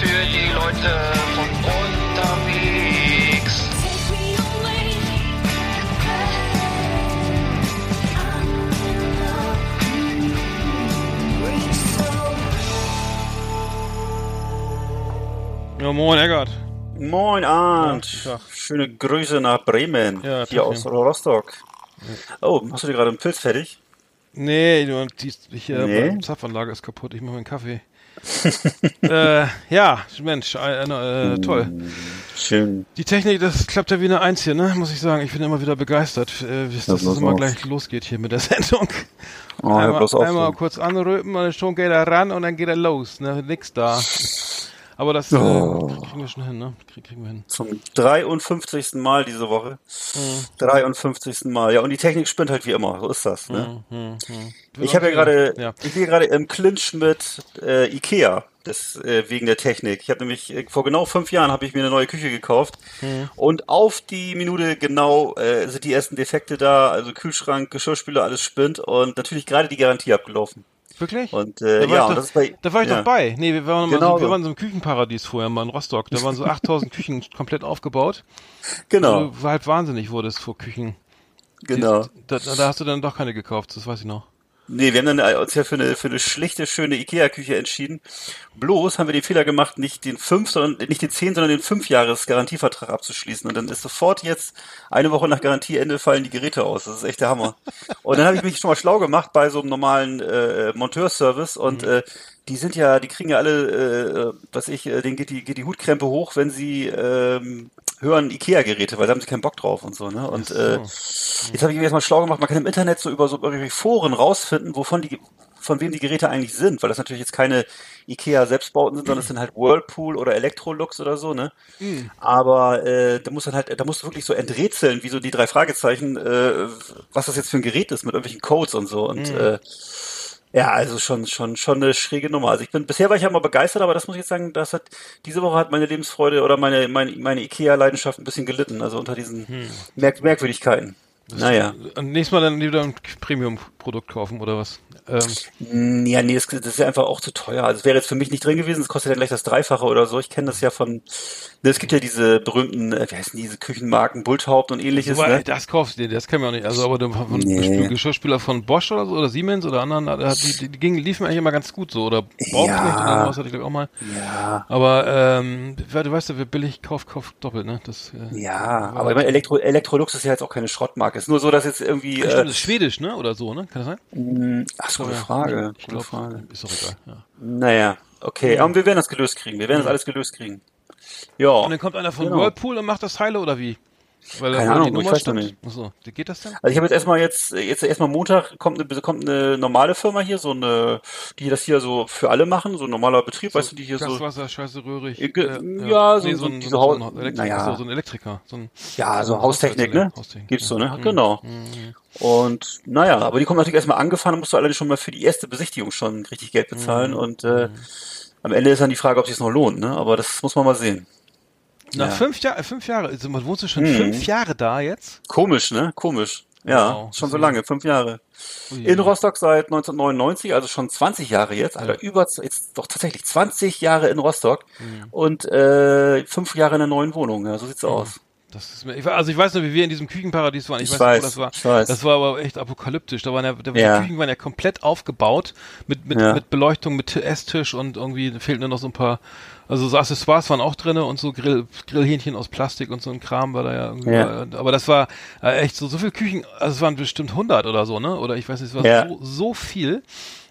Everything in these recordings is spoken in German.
Für die Leute von unterwegs. Ja, moin Eggert. Moin Arndt, Ja, schöne Grüße nach Bremen, Ja, hier aus ja. Rostock. Oh, hast du dir gerade einen Pilz fertig? Nee, du, die, ich, äh, Nee? meine Zapfanlage ist kaputt, ich mache meinen Kaffee. Äh, ja, Mensch, äh, äh, toll. Schön. Die Technik, das klappt ja wie eine Eins hier, ne? Muss ich sagen. Ich bin immer wieder begeistert, äh, bis Ja, das bloß immer auf. gleich losgeht hier mit der Sendung. Oh, einmal einmal kurz anrüppen und schon geht er ran und dann geht er los, ne? Nix da. Aber das äh, Oh. kriegen wir schon hin, ne? Krieg, kriegen wir hin. Zum 53. Mal diese Woche. Mhm. 53. Mal. Ja, und die Technik spinnt halt wie immer. So ist das. Ne? Hm, Ich habe ja gerade, Ja. ich bin gerade im Clinch mit äh, Ikea. Das, äh, wegen der Technik. Ich habe nämlich äh, vor genau fünf Jahren habe ich mir eine neue Küche gekauft Hm. und auf die Minute genau äh, sind die ersten Defekte da, also Kühlschrank, Geschirrspüler, alles spinnt und natürlich gerade die Garantie abgelaufen. Wirklich? Und äh, Da war ja, ich doch, das bei da war ich ja. doch bei. Nee, wir waren, Genau so, wir waren so im Küchenparadies vorher mal in Rostock. Da waren so 8000 Küchen komplett aufgebaut. Genau, Du halb wahnsinnig wurdest vor Küchen. genau. Die, da, da hast du dann doch keine gekauft, das weiß ich noch. Nee, wir haben dann äh, uns ja für eine, für eine schlichte, schöne Ikea-Küche entschieden. Bloß haben wir den Fehler gemacht, nicht den fünf, sondern nicht den zehn, sondern den fünf Jahres Garantievertrag abzuschließen. Und dann ist sofort jetzt eine Woche nach Garantieende fallen die Geräte aus. Das ist echt der Hammer. Und dann habe ich mich schon mal schlau gemacht bei so einem normalen äh, Monteurservice und äh, die sind ja, die kriegen ja alle, äh, was ich, äh, denen geht die, geht die Hutkrempe hoch, wenn sie ähm, hören Ikea-Geräte, weil da haben sie keinen Bock drauf und so, ne? Und äh, jetzt habe ich mir jetzt mal schlau gemacht, man kann im Internet so über so irgendwelche Foren rausfinden, wovon die von wem die Geräte eigentlich sind, weil das natürlich jetzt keine Ikea Selbstbauten sind, sondern es sind halt Whirlpool oder Electrolux oder so, ne? Aber äh, da muss dann halt, da musst du wirklich so enträtseln, wie so die drei Fragezeichen, äh, was das jetzt für ein Gerät ist mit irgendwelchen Codes und so und äh, ja, also schon, schon, schon eine schräge Nummer. Also ich bin, bisher war ich ja mal begeistert, aber das muss ich jetzt sagen, das hat, diese Woche hat meine Lebensfreude oder meine, meine, meine Ikea-Leidenschaft ein bisschen gelitten, also unter diesen Merk Merkwürdigkeiten. Naja. Nächstes Mal dann wieder ein Premium-Produkt kaufen oder was? Ähm, Mm, Ja, nee, das, das ist ja einfach auch zu teuer. Also es wäre jetzt für mich nicht drin gewesen, es kostet ja gleich das Dreifache oder so. Ich kenne das ja von, ne, es gibt ja diese berühmten, äh, wie heißen diese Küchenmarken, Bulthaupt und ähnliches, wobei, ne? Das kaufst du dir, das kann man auch nicht. Also, aber du, von Nee. Geschirrspüler von Bosch oder so oder Siemens oder anderen, die, die, gingen, liefen eigentlich immer ganz gut so. Oder Bauknecht Ja. oder was hatte ich glaube auch mal. Ja, Aber ähm, du weißt ja, wer billig kauft, kauft doppelt, ne? Das, äh, ja, aber ich meine, Elektro, Electrolux ist ja jetzt auch keine Schrottmarke. Es ist nur so, dass jetzt irgendwie, Stimmt, äh, das ist schwedisch, ne? Oder so, ne? Kann das sein? mh, ach, gute Ja. Frage, Ich gute glaub, Frage. Ist doch egal, ja. Naja, okay, aber wir werden das gelöst kriegen. Wir werden das alles gelöst kriegen. Ja. Und dann kommt einer von Genau. Whirlpool und macht das Heile oder wie? Weil Keine Ahnung, ich weiß noch stimmt. nicht. Achso, wie geht das denn? Also ich habe jetzt erstmal jetzt, jetzt erstmal Montag kommt eine, kommt eine normale Firma hier, so eine, die das hier so für alle machen, so ein normaler Betrieb, weißt du, die hier so, Gaswasser, scheiße, röhrig. Äh, ja, so- nee, so ein, diese so, Haus- ein Elektriker, naja. so ein Elektriker. So ein, ja, so ein Haustechnik, ne? Haustechnik, Gibt's so, ne? Genau. Und naja, aber die kommen natürlich erstmal angefahren, musst du allerdings schon mal für die erste Besichtigung schon richtig Geld bezahlen und äh, am Ende ist dann die Frage, ob sich noch lohnt, ne? Aber das muss man mal sehen. Nach Ja. fünf Jahren, fünf Jahre, also, man wohnst du schon Mhm. fünf Jahre da jetzt? Komisch, ne? Komisch. Ja, Wow. schon so lange, fünf Jahre. Ui. In Rostock seit 1999, also schon 20 Jahre jetzt, Alter, über, jetzt doch tatsächlich 20 Jahre in Rostock Mhm. und äh, fünf Jahre in einer neuen Wohnung, ja, so sieht's aus. Das ist mir, ich, also ich weiß noch, wie wir in diesem Küchenparadies waren. Ich, Ich weiß, nicht, wo das war. Das war aber echt apokalyptisch. Da waren ja, da, Ja. die Küchen waren ja komplett aufgebaut mit mit, Ja. mit Beleuchtung, mit Esstisch und irgendwie fehlten nur noch so ein paar. Also so Accessoires waren auch drinne und so Grill, Grillhähnchen aus Plastik und so ein Kram war da ja irgendwie. Ja. Aber das war äh, echt so so viel Küchen. Also es waren bestimmt 100 oder so, ne? Oder ich weiß nicht, es war so so viel.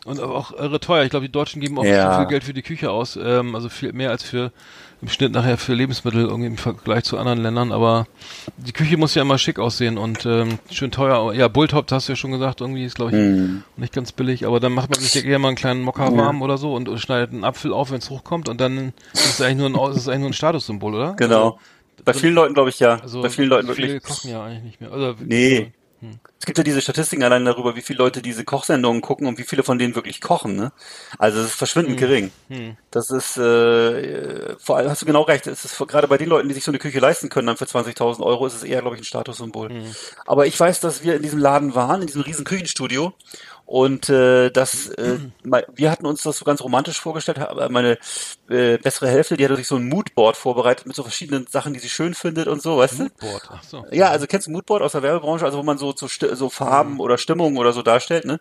Und auch irre teuer. Ich glaube, die Deutschen geben auch Ja. viel Geld für die Küche aus. Ähm, also viel mehr als für im Schnitt nachher für Lebensmittel irgendwie im Vergleich zu anderen Ländern. Aber die Küche muss ja immer schick aussehen und ähm, schön teuer. Ja, Bulltop, hast du ja schon gesagt, irgendwie ist, glaube ich, Hm. nicht ganz billig. Aber dann macht man sich ja mal einen kleinen Mokka warm oder so und, und schneidet einen Apfel auf, wenn es hochkommt. Und dann ist es eigentlich nur ein, ist eigentlich nur ein Statussymbol, oder? Genau. Bei vielen Leuten glaube ich ja. Also, Bei vielen Leuten wirklich. kochen ja eigentlich nicht mehr. Also, Nee. Es gibt ja diese Statistiken allein darüber, wie viele Leute diese Kochsendungen gucken und wie viele von denen wirklich kochen. Ne? Also es ist verschwindend gering. Das ist, äh, vor allem hast du genau recht, es ist gerade bei den Leuten, die sich so eine Küche leisten können, dann für 20.000 Euro, ist es eher, glaube ich, ein Statussymbol. Aber ich weiß, dass wir in diesem Laden waren, in diesem riesen Küchenstudio und äh, das, äh, wir hatten uns das so ganz romantisch vorgestellt, aber meine äh, bessere Hälfte, die hatte sich so ein Moodboard vorbereitet mit so verschiedenen Sachen, die sie schön findet und so, weißt du? Board. Ach so. Ja, also kennst du Moodboard aus der Werbebranche, also wo man so so, so Farben oder Stimmungen oder so darstellt, ne?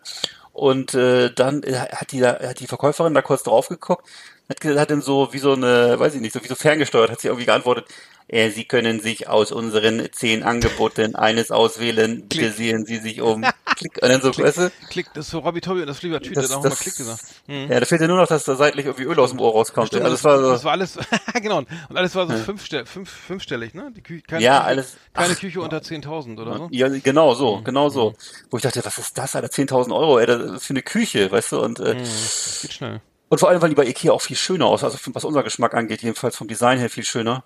Und äh, dann äh, hat die da, hat die Verkäuferin da kurz drauf geguckt, hat, hat dann so wie so eine, weiß ich nicht, so wie so ferngesteuert, hat sie irgendwie geantwortet, äh, Sie können sich aus unseren zehn Angeboten eines auswählen, bitte Klick. sehen Sie sich um. Klick, und dann so, weißt du? Klick, das ist für Robbie Tobi und das Flieber Tüte, Das- da haben wir Klick gesagt. Ja, da fehlt ja nur noch, dass da seitlich irgendwie Öl aus dem Ohr rauskommt. Stimmt, also das, war so, das war alles, genau, und alles war so fünfstell, fünf, fünfstellig, ne? Die Küche, keine Ja, alles- keine ach, Küche unter 10.000 oder so. Ja, genau so, genau so. Wo ich dachte, was ist das, Alter, 10.000 Euro, ey, das für eine Küche, weißt du, und, äh, Das geht schnell. Und vor allem, weil die bei Ikea auch viel schöner aus, also was unser Geschmack angeht, jedenfalls vom Design her viel schöner.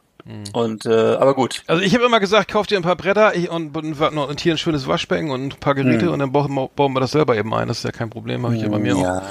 Und, äh, aber gut. Also ich habe immer gesagt, kauf dir ein paar Bretter ich, und, und, und hier ein schönes Waschbecken und ein paar Geräte Hm. und dann bauen, bauen wir das selber eben ein. Das ist ja kein Problem, habe ich ja bei mir auch.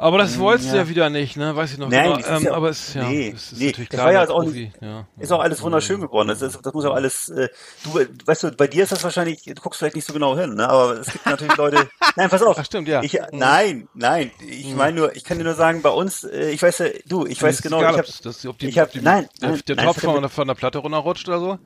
Aber das wolltest du ja wieder nicht, ne? Weiß ich noch. Nein, aber, ist ähm, ja- aber es, ja, nee, es ist nee, natürlich klar. war ja auch ja. Ist auch alles wunderschön geworden. Das, ist, das muss auch alles, äh, du, weißt du, bei dir ist das wahrscheinlich, du guckst vielleicht nicht so genau hin, ne? aber es gibt natürlich Leute, nein, pass auf. Ach, stimmt, ja. Ich, nein, nein, ich meine nur, ich kann dir nur sagen, bei uns, äh, ich weiß ja, du, ich weiß ist genau, egal, ich hab, ob die, ich hab- nein, der, nein, der nein, Tropf es geht von, der- von der Platte runterrutscht oder so.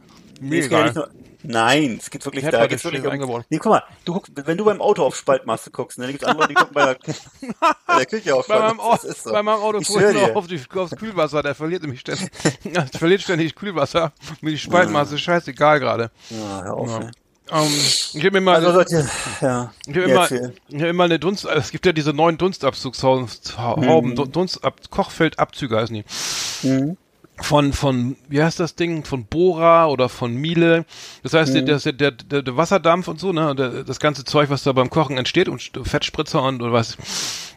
Mir es ja egal. nur, nein, es geht wirklich, da geht's wirklich um, eingebaut. nee, guck mal, du guck, wenn du beim Auto auf Spaltmaße guckst, ne, dann gibt's andere, die gucken bei der, bei der Küche auf Bei meinem, Au- so. bei meinem Auto ich noch auf die, aufs Kühlwasser, der verliert nämlich ständig, verliert ständig Kühlwasser. Mir die Spaltmaße ist scheißegal gerade. Ja, hör auf, Ja. ey. Ähm, ich habe mir mal, Also ja. ich habe Ja, immer, ich hab immer eine Dunst, es gibt ja diese neuen Dunstabzugshauben, Mhm. Dunstab, Kochfeldabzüge heißen die. Von, von, wie heißt das Ding? Von Bora oder von Miele. Das heißt, Mhm. der, der, der, der, Wasserdampf und so, ne, der, das ganze Zeug, was da beim Kochen entsteht und Fettspritzer und, oder was,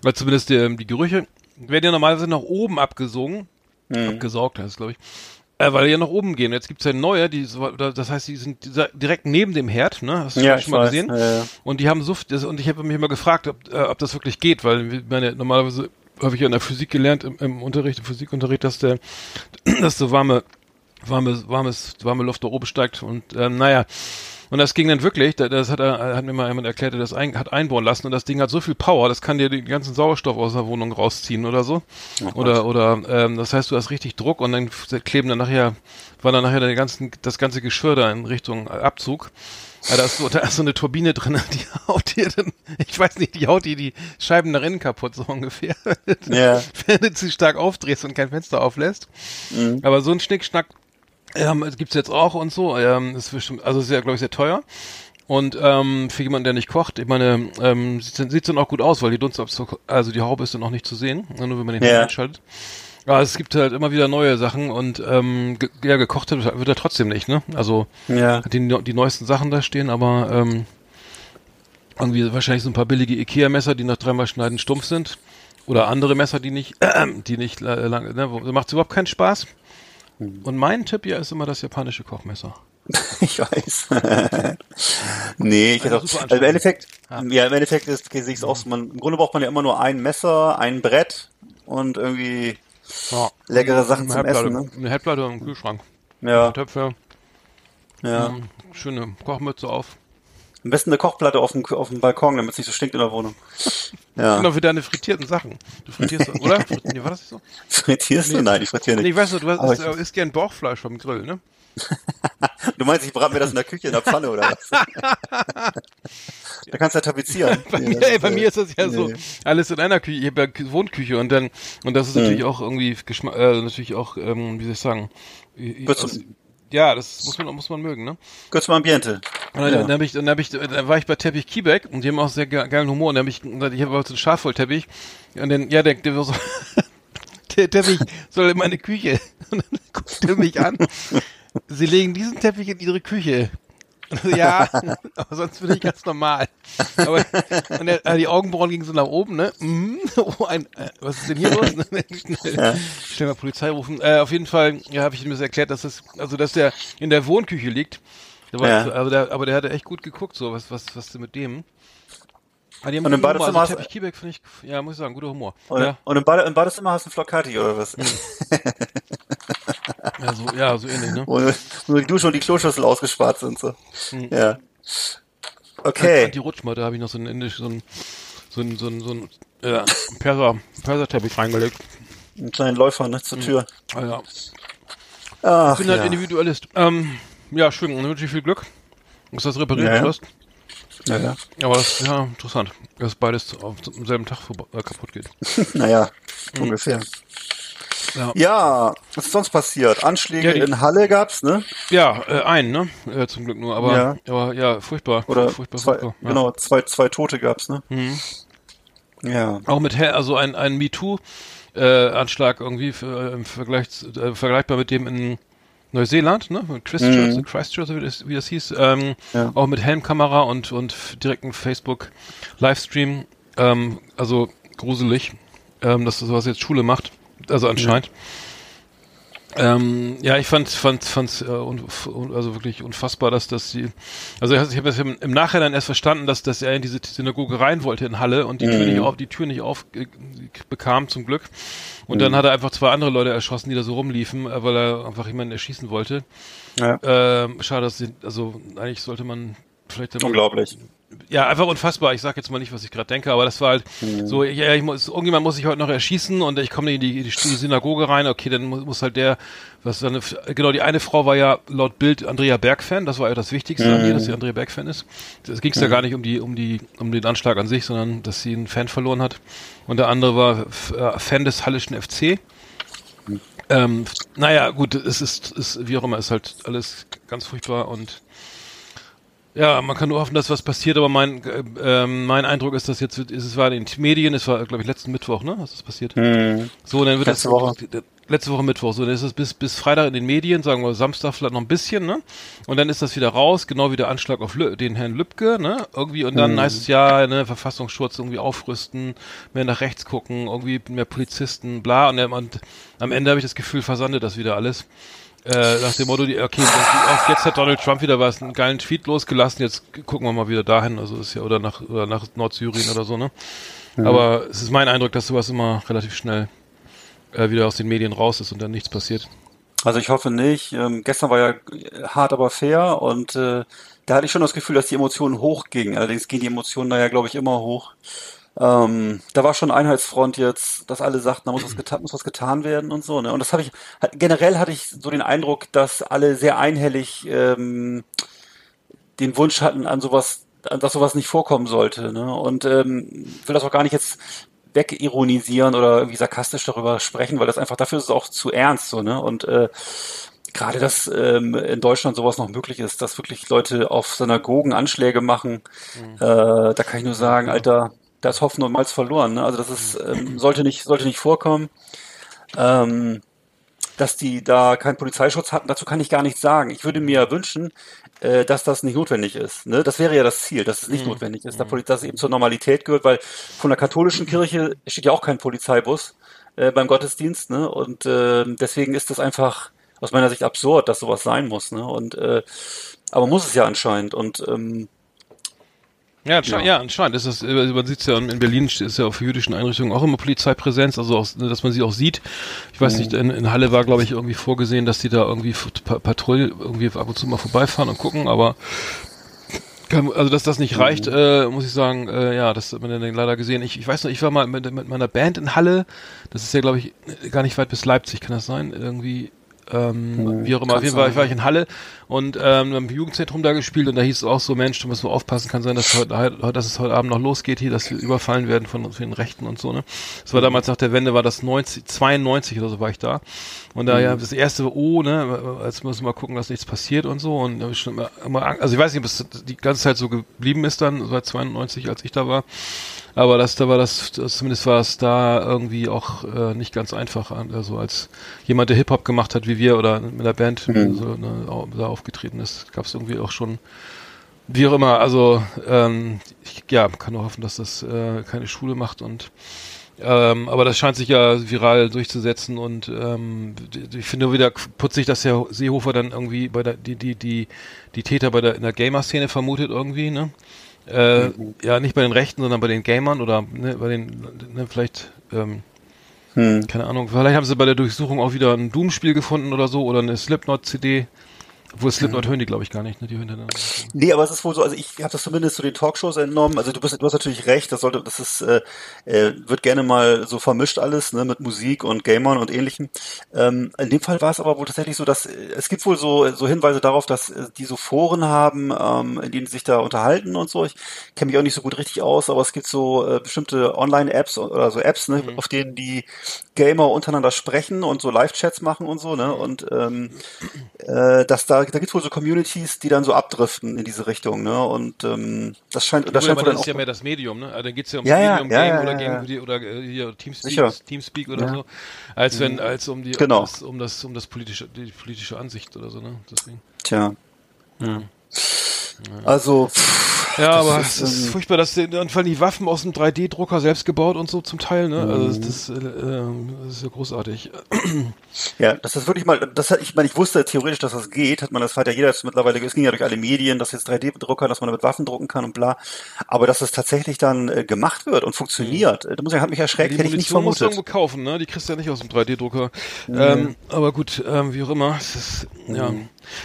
weil zumindest die, die Gerüche, werden ja normalerweise nach oben abgesogen. Mhm. Abgesaugt heißt glaube ich. Äh, weil die ja nach oben gehen. Jetzt gibt's ja neue, die, das heißt, die sind direkt neben dem Herd, ne? Hast du Ja, schon mal weiß. gesehen? Ja, ja. Und die haben so, und ich habe mich immer gefragt, ob, äh, ob das wirklich geht, weil meine, normalerweise habe ich ja in der Physik gelernt, im, im Unterricht, im Physikunterricht, dass der, dass so warme, warme, warmes, warme Luft da oben steigt und ähm, naja. Und das ging dann wirklich, da- das hat, er, hat mir mal jemand erklärt, der das ein, hat einbauen lassen und das Ding hat so viel Power, das kann dir den ganzen Sauerstoff aus der Wohnung rausziehen oder so. oder oder ähm, das heißt, du hast richtig Druck und dann kleben dann nachher, war dann nachher der ganzen, das ganze Geschirr da in Richtung Abzug. Ja, da ist so, da ist so eine Turbine drin, die haut dir dann, ich weiß nicht, die haut dir die Scheiben nach innen kaputt, so ungefähr. Ja. Wenn du zu stark aufdrehst und kein Fenster auflässt. Mhm. Aber so ein Schnickschnack ähm, das gibt's jetzt auch und so. Ähm, ist bestimmt, also ist ja, glaube ich, sehr teuer. Und ähm, für jemanden, der nicht kocht, ich meine, ähm, sieht, sieht dann auch gut aus, weil die Dunstabzug, also die Haube ist dann auch nicht zu sehen, nur wenn man den Ja. Einschaltet. Aber es gibt halt immer wieder neue Sachen und ähm, ge ja, gekocht wird er trotzdem nicht, ne? Also Ja. hat die, die neuesten Sachen da stehen, aber ähm, irgendwie wahrscheinlich so ein paar billige Ikea-Messer, die nach dreimal schneiden stumpf sind. Oder andere Messer, die nicht, die nicht äh, lang, ne, macht überhaupt keinen Spaß. Und mein Tipp ja ist immer das japanische Kochmesser. Ich weiß. nee, ich hätte auch, also im Endeffekt, Ja. ja, im Endeffekt ist, sehe ich es auch so, man, im Grunde braucht man ja immer nur ein Messer, ein Brett und irgendwie Ja. leckere Sachen zum Herdplatte, Essen, ne? Eine Herdplatte im Kühlschrank. Ja, Töpfe, ja. schöne Kochmütze auf. Am besten eine Kochplatte auf dem, auf dem Balkon, damit es nicht so stinkt in der Wohnung. Ja. Genau für deine frittierten Sachen. Du frittierst, oder? Nee, war das nicht so? Frittierst du? Nee. Nein, ich frittiere Nee, nicht. ich weiß nicht, du hast, äh, isst gern Bauchfleisch vom Grill, ne? Du meinst, ich brate mir das in der Küche in der Pfanne oder was? Da kannst du ja tapezieren. Bei, mir, ey, bei mir ist das ja so nee. alles in einer Küche. Ich habe ja Kü- Wohnküche und dann und das ist natürlich auch irgendwie Geschmack, äh, natürlich auch, ähm, wie soll ich sagen, zum- ja, das muss man muss man mögen, ne? Gehört zum Ambiente. Und dann, Ja. dann, hab ich, dann, hab ich, dann war ich bei Teppich Kiebeck und die haben auch sehr ge- geilen Humor. Und dann hab ich, gesagt, ich habe so einen Schafwollteppich. Und dann, ja, der, der so, der Teppich soll in meine Küche. Und dann guckt er mich an. Sie legen diesen Teppich in ihre Küche. Ja, aber sonst bin ich ganz normal. Aber und der, äh, die Augenbrauen gingen so nach oben, ne? Mhm. Oh, ein, äh, was ist denn hier los? schnell, schnell mal Polizei rufen. Äh, auf jeden Fall, ja, habe ich ihm das erklärt, dass das, also dass der in der Wohnküche liegt. War, Ja. aber, der, aber der hatte echt gut geguckt, so was, was, was denn mit dem? Aber haben Und im Humor. Badezimmer Also hast- Kiebeck finde ich, ja, muss ich sagen, guter Humor. Und, Ja, und im, Bade, im Badezimmer hast du einen Flocati oder was? Ja, so, ja, so ähnlich, ne? Wo nur die Dusche und die Kloschüssel ausgespart sind. So. Hm. Ja. Okay. Die Rutschmatte habe ich noch so ein indisch, so ein, so ein, so ein, so ein äh, Perser, Perserteppich reingelegt. Einen kleinen Läufer ne, zur Tür. Ah, ja. Ach, Ich bin halt ja. Individualist. Ähm, ja, schön, dann wünsche ich viel Glück, dass das repariert Ja, ja. wirst. ja, ja. Aber das ist ja interessant, dass beides auf, am selben Tag vorbe- äh, kaputt geht. Naja, Hm. ungefähr. Ja, Ja, was ist sonst passiert? Anschläge Ja, die- in Halle gab's, ne? ja äh, einen, ne? Äh, zum Glück nur, aber Ja. aber ja, furchtbar. Oder furchtbar, zwei, furchtbar. Genau, zwei, zwei Tote gab's, ne? Mhm. Ja. Auch mit also ein, ein MeToo äh, irgendwie für, äh, im Vergleich äh, vergleichbar mit dem in Neuseeland, ne? Christchurch, Christchurch wie, das, wie das hieß, ähm, Mhm. Auch mit Helmkamera und und direkten Facebook Livestream, ähm, also gruselig, ähm, dass das sowas jetzt Schule macht, also anscheinend. Ähm, ja, ich fand, fand, fand, äh, un, un, also wirklich unfassbar, dass das die, also ich habe das im, im Nachhinein erst verstanden, dass, dass er in diese Synagoge rein wollte in Halle und die Tür nicht auf, die Tür nicht auf äh, bekam zum Glück. Und dann hat er einfach zwei andere Leute erschossen, die da so rumliefen, äh, weil er einfach jemanden erschießen wollte. ja. Ähm, schade, dass sie, also eigentlich sollte man vielleicht Unglaublich. Ja, einfach unfassbar. Ich sag jetzt mal nicht, was ich gerade denke, aber das war halt so, ja, ich muss, irgendjemand muss sich heute noch erschießen und ich komme in die, die, Synagoge rein, okay, dann muss, muss halt der, was dann, genau, die eine Frau war ja laut Bild Andrea Berg-Fan, das war ja das Wichtigste an ihr, dass sie Andrea Berg-Fan ist. Es ging ja gar nicht um die, um die, um den Anschlag an sich, sondern dass sie einen Fan verloren hat. Und der andere war äh, Fan des Hallischen FC. Ähm, naja, gut, es ist, ist, wie auch immer, ist halt alles ganz furchtbar und ja, man kann nur hoffen, dass was passiert, aber mein, äh, ähm, mein Eindruck ist, dass jetzt, wird- es war in den Medien, es war, glaube ich, letzten Mittwoch, ne, was ist passiert? Hm. So, und dann wird Letzte das, Woche. letzte Woche Mittwoch, so, dann ist es bis, bis Freitag in den Medien, sagen wir Samstag vielleicht noch ein bisschen, ne, und dann ist das wieder raus, genau wie der Anschlag auf Lü den Herrn Lübcke, ne, irgendwie, und dann heißt es ja, ne, Verfassungsschutz irgendwie aufrüsten, mehr nach rechts gucken, irgendwie mehr Polizisten, bla, und, dann- und am Ende habe ich das Gefühl, versandet das wieder alles. Äh, nach dem Motto, die, okay, das, auch jetzt hat Donald Trump wieder was, einen geilen Tweet losgelassen, jetzt gucken wir mal wieder dahin, also ist ja, oder nach, oder nach Nordsyrien oder so, ne? Aber es ist mein Eindruck, dass sowas immer relativ schnell äh, wieder aus den Medien raus ist und dann nichts passiert. Also ich hoffe nicht. Ähm, gestern war ja hart, aber fair und äh, da hatte ich schon das Gefühl, dass die Emotionen hochgingen. Allerdings gehen die Emotionen da ja, glaube ich, immer hoch. Ähm, da war schon Einheitsfront jetzt, dass alle sagten, da muss was, getan, muss was getan werden und so. Ne? Und das habe ich, generell hatte ich so den Eindruck, dass alle sehr einhellig ähm, den Wunsch hatten, an sowas, dass sowas nicht vorkommen sollte. Ne? Und ähm, will das auch gar nicht jetzt wegironisieren oder irgendwie sarkastisch darüber sprechen, weil das einfach dafür ist es auch zu ernst so, ne? Und äh, gerade, dass ähm, in Deutschland sowas noch möglich ist, dass wirklich Leute auf Synagogen Anschläge machen, äh, da kann ich nur sagen, Alter, da ist Hoffen und Malz verloren. Ne? Also das ist, ähm, sollte nicht, sollte nicht vorkommen. Ähm, dass die da keinen Polizeischutz hatten, dazu kann ich gar nichts sagen. Ich würde mir wünschen, äh, dass das nicht notwendig ist. Ne? Das wäre ja das Ziel, dass es nicht notwendig ist, Poli- dass es eben zur Normalität gehört, weil von der katholischen Kirche steht ja auch kein Polizeibus äh, beim Gottesdienst. Ne? Und äh, deswegen ist das einfach aus meiner Sicht absurd, dass sowas sein muss. Ne? Und äh, aber muss es ja anscheinend. Und ähm, Ja, ansche Ja. ja. anscheinend ist das, äh, man sieht es ja in Berlin ist ja auf jüdischen Einrichtungen auch immer Polizeipräsenz, also auch, dass man sie auch sieht. Ich weiß nicht, in, in Halle war glaube ich irgendwie vorgesehen, dass die da irgendwie Patrouille irgendwie ab und zu mal vorbeifahren und gucken, aber kann, also dass das nicht reicht, äh, muss ich sagen, äh, ja, das hat man dann leider gesehen. Ich, ich weiß noch, ich war mal mit, mit meiner Band in Halle, das ist ja glaube ich gar nicht weit bis Leipzig, kann das sein? Irgendwie ähm, wie auch immer, auf jeden Fall ich war ich in Halle und ähm, wir im Jugendzentrum da gespielt und da hieß es auch so, Mensch, du musst mal aufpassen, kann sein, dass heute, dass es heute Abend noch losgeht hier, dass wir überfallen werden von, von den Rechten und so, ne? Das war damals nach der Wende, war das 90, 92 oder so war ich da. Und da ja das erste Oh, ne, als müssen wir mal gucken, dass nichts passiert und so. Und da ich schon immer, immer also ich weiß nicht, ob es die ganze Zeit so geblieben ist dann, seit 92, als ich da war. Aber das, da war das, das zumindest war es da irgendwie auch äh, nicht ganz einfach. Also als jemand, der Hip-Hop gemacht hat, wie wir, oder mit der Band so, ne, da aufgetreten ist, gab es irgendwie auch schon, wie auch immer, also ähm, ich ja, kann nur hoffen, dass das äh, keine Schule macht und ähm, aber das scheint sich ja viral durchzusetzen und ähm, ich finde wieder putzig, dass Herr Seehofer dann irgendwie bei der die die die die Täter bei der in der Gamer-Szene vermutet irgendwie, ne? Äh, Ja, nicht bei den Rechten, sondern bei den Gamern oder ne, bei den ne, vielleicht ähm, Hm. keine Ahnung, vielleicht haben sie bei der Durchsuchung auch wieder ein Doom-Spiel gefunden oder so oder eine Slipknot-CD. Obwohl Slipknot hören die, glaube ich, gar nicht, ne? Die hören dann Nee, aber es ist wohl so, also ich habe das zumindest zu den Talkshows entnommen. Also du bist, du hast natürlich recht, das sollte, das ist, äh, äh, wird gerne mal so vermischt alles, ne, mit Musik und Gamern und ähnlichem. Ähm, in dem Fall war es aber wohl tatsächlich so, dass äh, es gibt wohl so, so Hinweise darauf, dass äh, die so Foren haben, ähm, in denen sie sich da unterhalten und so. Ich kenne mich auch nicht so gut richtig aus, aber es gibt so äh, bestimmte Online-Apps oder so Apps, ne, auf denen die Gamer untereinander sprechen und so Live-Chats machen und so, ne? Und ähm, äh, dass da, da gibt es wohl so Communities, die dann so abdriften in diese Richtung, ne? Und ähm, das scheint, das scheint aber wohl dann das auch. ist ja mehr das Medium, ne? Also dann geht's ja um Ja, ja, Medium ja, Game ja, oder ja, Game ja. oder äh, hier Teamspeak, Sicher. Teamspeak oder Ja. so, als wenn als um die Genau. um, das, um das um das politische die politische Ansicht oder so, ne? Deswegen. Tja. Also, pff, Ja, das aber ist, es ist furchtbar, dass die, vor allem die Waffen aus dem 3D-Drucker selbst gebaut und so zum Teil, ne? Also Mhm. das, das, äh, ähm, das ist ja großartig. Ja, das ist wirklich mal, das hat, ich meine, ich wusste theoretisch, dass das geht, hat man das hat ja jeder jetzt mittlerweile, es ging ja durch alle Medien, dass jetzt 3D-Drucker, dass man damit Waffen drucken kann und bla. Aber dass es tatsächlich dann äh, gemacht wird und funktioniert, äh, da muss ich, hat mich erschreckt, die hätte ich nicht Munition musst du vermutet. irgendwo kaufen, ne? Die kriegst du ja nicht aus dem 3D-Drucker. Ähm, aber gut, ähm, wie auch immer. Es ist, ja.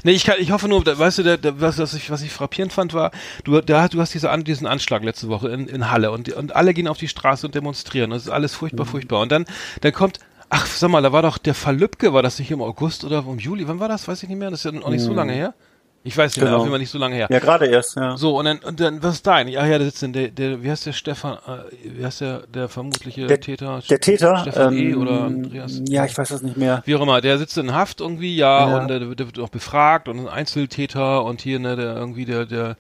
Nee, ich kann, ich hoffe nur, da, weißt du, der, der, was, was ich, was ich frappierend fand, war, du, da, du hast diese, diesen Anschlag letzte Woche in, in Halle und, und alle gehen auf die Straße und demonstrieren. Das ist alles furchtbar, furchtbar. Und dann, dann kommt, ach, sag mal, da war doch der Fall Lübcke, war das nicht im August oder im Juli? Wann war das? Weiß ich nicht mehr. Das ist ja noch nicht so lange her. Ich weiß nicht Genau. auf jeden Fall nicht so lange her. Ja, gerade erst, ja. So, und dann, und dann, was ist dein? Ja, ja, da sitzt denn der, der, wie heißt der Stefan, äh, wie heißt der, der vermutliche Der- Täter? Der Täter, Stefan E. ähm, oder Andreas? ja, ich weiß das nicht mehr. Wie auch immer, der sitzt in Haft irgendwie, ja, Ja. und der, der wird auch befragt und ein Einzeltäter und hier, ne, der irgendwie der, der,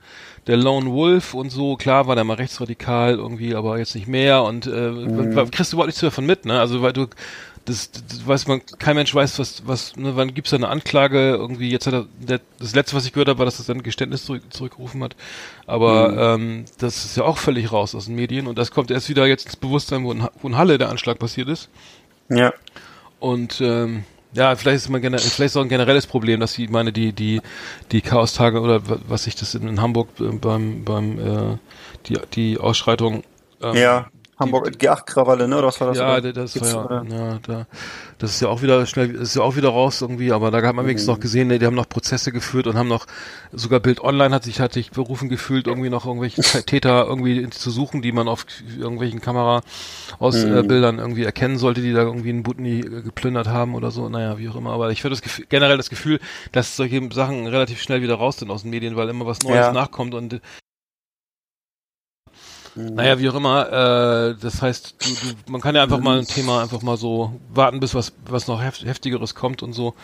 der Lone Wolf und so, klar war der mal rechtsradikal irgendwie, aber jetzt nicht mehr und äh, Mhm. kriegst du überhaupt nichts davon mit, ne? Also weil du das, das weiß man, kein Mensch weiß, was, was, ne, wann gibt's da eine Anklage, irgendwie, jetzt hat er, der, das letzte, was ich gehört habe, war, dass er sein Geständnis zurück, zurückgerufen hat, aber ähm, das ist ja auch völlig raus aus den Medien und das kommt erst wieder jetzt ins Bewusstsein, wo in, wo in Halle der Anschlag passiert ist Ja. und ähm, ja, vielleicht ist man gener vielleicht ist auch ein generelles Problem, dass die, meine, die, die, die Chaostage oder wa- was ich das in, in Hamburg äh, beim, beim äh, die, die Ausschreitung ähm, Ja. Hamburg, G8-Krawalle, ne, oder was war das? ja, oder? das Gibt's, war ja, ja, da, das ist ja auch wieder schnell, ist ja auch wieder raus irgendwie, aber da hat man wenigstens Mhm. noch gesehen, ne, die haben noch Prozesse geführt und haben noch, sogar Bild Online hat sich, hat sich berufen gefühlt, irgendwie noch irgendwelche Täter irgendwie zu suchen, die man auf irgendwelchen Kamera aus Mhm. äh, Bildern irgendwie erkennen sollte, die da irgendwie einen Butni geplündert haben oder so, naja, wie auch immer, aber ich habe das Gefühl, generell das Gefühl, dass solche Sachen relativ schnell wieder raus sind aus den Medien, weil immer was Neues Ja. nachkommt und. Naja, wie auch immer, äh, das heißt, du, du, man kann ja einfach mal ein Thema einfach mal so warten, bis was, was noch heft, heftigeres kommt und so.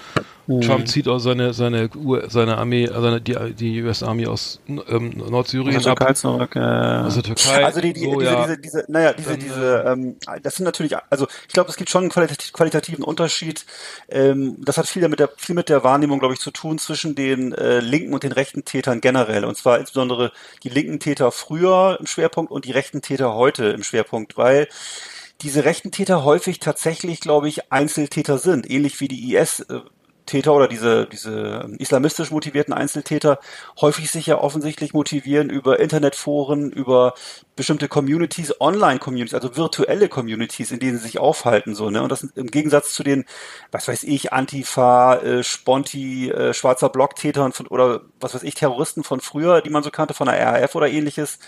Mhm. Trump zieht auch seine, seine, seine Armee, äh, seine, die, die US Army aus ähm, Nordsyrien Aus der ab. Türkei zurück, äh, Aus der Türkei. Also die, die, so, diese, ja. diese, diese, naja, diese, Dann, diese, ähm, das sind natürlich, also ich glaube, es gibt schon einen qualit qualitativen Unterschied. Ähm, das hat viel mit der, viel mit der Wahrnehmung, glaube ich, zu tun zwischen den äh, linken und den rechten Tätern generell. Und zwar insbesondere die linken Täter früher im Schwerpunkt und die rechten Täter heute im Schwerpunkt, weil diese rechten Täter häufig tatsächlich, glaube ich, Einzeltäter sind, ähnlich wie die IS. Täter oder diese, diese islamistisch motivierten Einzeltäter häufig sich ja offensichtlich motivieren über Internetforen, über bestimmte Communities, Online-Communities, also virtuelle Communities, in denen sie sich aufhalten, so, ne? Und das im Gegensatz zu den, was weiß ich, Antifa, äh, Sponti, äh, schwarzer Block-Tätern von, oder was weiß ich, Terroristen von früher, die man so kannte, von der RAF oder ähnliches,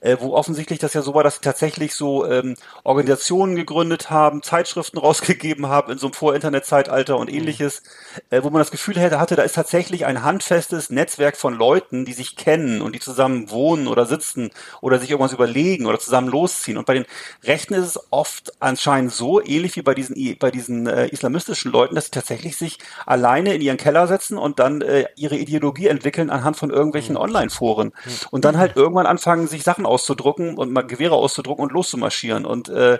äh, wo offensichtlich das ja so war, dass sie tatsächlich so ähm, Organisationen gegründet haben, Zeitschriften rausgegeben haben in so einem Vor-Internet-Zeitalter und ähnliches, äh, wo man das Gefühl hätte, hatte, da ist tatsächlich ein handfestes Netzwerk von Leuten, die sich kennen und die zusammen wohnen oder sitzen oder sich irgendwas überlegen oder zusammen losziehen. Und bei den Rechten ist es oft anscheinend so, ähnlich wie bei diesen, bei diesen äh, islamistischen Leuten, dass sie tatsächlich sich alleine in ihren Keller setzen und dann äh, ihre Ideologie entwickeln anhand von irgendwelchen Online-Foren und dann halt irgendwann anfangen, sich Sachen auszudrucken und mal Gewehre auszudrucken und loszumarschieren. Und äh,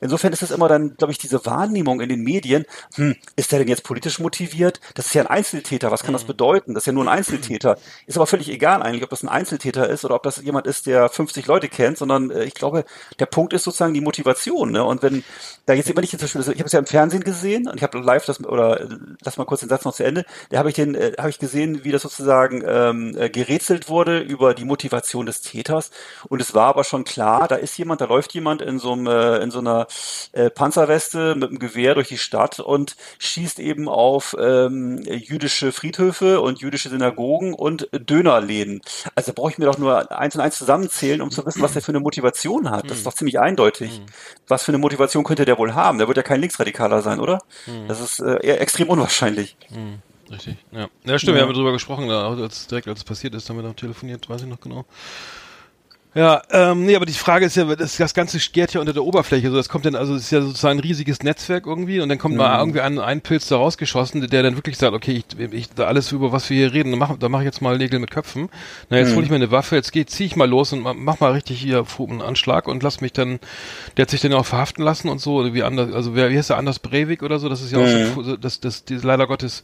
insofern ist es immer dann, glaube ich, diese Wahrnehmung in den Medien, hm, ist der denn jetzt politisch motiviert? Das ist ja ein Einzeltäter, was kann das bedeuten? Das ist ja nur ein Einzeltäter. Ist aber völlig egal eigentlich, ob das ein Einzeltäter ist oder ob das jemand ist, der 50 Leute kennt, sondern äh, ich glaube, der Punkt ist sozusagen die Motivation. Ne? Und wenn da jetzt immer nicht zum Beispiel, ich habe es ja im Fernsehen gesehen und ich habe live das oder äh, lass mal kurz den Satz noch zu Ende. Da habe ich den, äh, habe ich gesehen, wie das sozusagen ähm, äh, gerätselt wurde über die Motivation des Täters. Und es war aber schon klar, da ist jemand, da läuft jemand in so einem, äh, in so einer äh, Panzerweste mit einem Gewehr durch die Stadt und schießt eben auf ähm, jüdische Friedhöfe und jüdische Synagogen und Dönerläden. Also brauche ich mir doch nur eins und eins zusammenzählen, um zu wissen, was der für eine Motivation hat. Das ist doch ziemlich eindeutig. Was für eine Motivation könnte der wohl haben? Der wird ja kein Linksradikaler sein, oder? Das ist äh, eher extrem unwahrscheinlich. Richtig, ja. Ja, stimmt, wir haben drüber gesprochen, da, als, direkt als es passiert ist, haben wir noch telefoniert, weiß ich noch genau. Ja, ähm, nee, aber die Frage ist ja, das, das Ganze gärt ja unter der Oberfläche. So, das kommt dann, also es ist ja sozusagen ein riesiges Netzwerk irgendwie und dann kommt mal irgendwie ein, ein Pilz da rausgeschossen, der dann wirklich sagt, okay, ich, ich da alles über was wir hier reden, mach, da mache ich jetzt mal Nägel mit Köpfen. Na, jetzt hole ich mir eine Waffe, jetzt geh, zieh ich mal los und ma- mach mal richtig hier einen Anschlag und lass mich dann, der hat sich dann auch verhaften lassen und so, oder wie anders, also wer, wie heißt der, Anders Breivik oder so, das ist ja auch so, das, das, das, leider Gottes,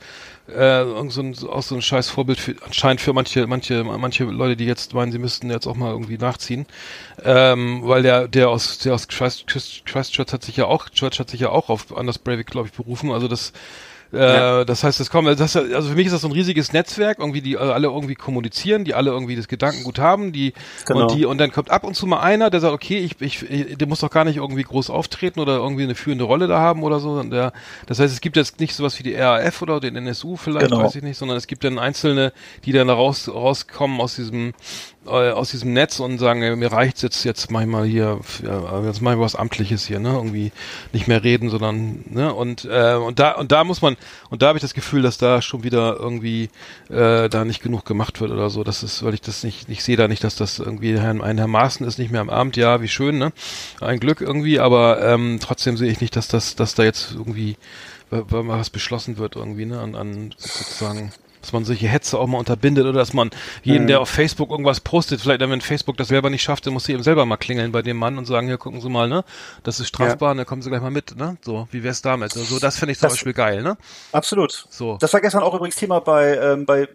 äh, so auch so ein scheiß Vorbild für, anscheinend für manche, manche, manche Leute, die jetzt meinen, sie müssten jetzt auch mal irgendwie nachziehen. Ähm, weil der, der aus, der aus Christ, Christ, Christchurch hat sich ja auch, Church hat sich ja auch auf Anders Breivik, glaube ich, berufen. Also das, äh, das heißt, das kommt, das, also für mich ist das so ein riesiges Netzwerk, irgendwie, die alle irgendwie kommunizieren, die alle irgendwie das Gedankengut haben, die, Genau. und die, und dann kommt ab und zu mal einer, der sagt, okay, ich, ich, der muss doch gar nicht irgendwie groß auftreten oder irgendwie eine führende Rolle da haben oder so. Der, das heißt, es gibt jetzt nicht sowas wie die RAF oder den NSU vielleicht, Genau. weiß ich nicht, sondern es gibt dann Einzelne, die dann da raus, rauskommen aus diesem, äh, aus diesem Netz und sagen, mir reicht's jetzt, jetzt mach ich mal hier, ja, jetzt mach ich was Amtliches hier, ne, irgendwie nicht mehr reden, sondern, ne, und, äh, und da, und da muss man, und da habe ich das Gefühl, dass da schon wieder irgendwie, äh, da nicht genug gemacht wird oder so, das ist, weil ich das nicht, ich sehe da nicht, dass das irgendwie, Herrn, ein Herr Maaßen ist nicht mehr am Abend, ja, wie schön, ne, ein Glück irgendwie, aber, ähm, trotzdem sehe ich nicht, dass das, dass da jetzt irgendwie, mal was beschlossen wird irgendwie, ne, an, an sozusagen, dass man solche Hetze auch mal unterbindet oder dass man jeden, der auf Facebook irgendwas postet, vielleicht dann, wenn Facebook das selber nicht schafft, dann muss sie eben selber mal klingeln bei dem Mann und sagen, hier gucken Sie mal, ne, das ist strafbar, und dann kommen Sie gleich mal mit, ne, so, wie wär's damit? So, so das finde ich zum Das- Beispiel geil, ne? Absolut. So. Das war gestern auch übrigens Thema bei, ähm, bei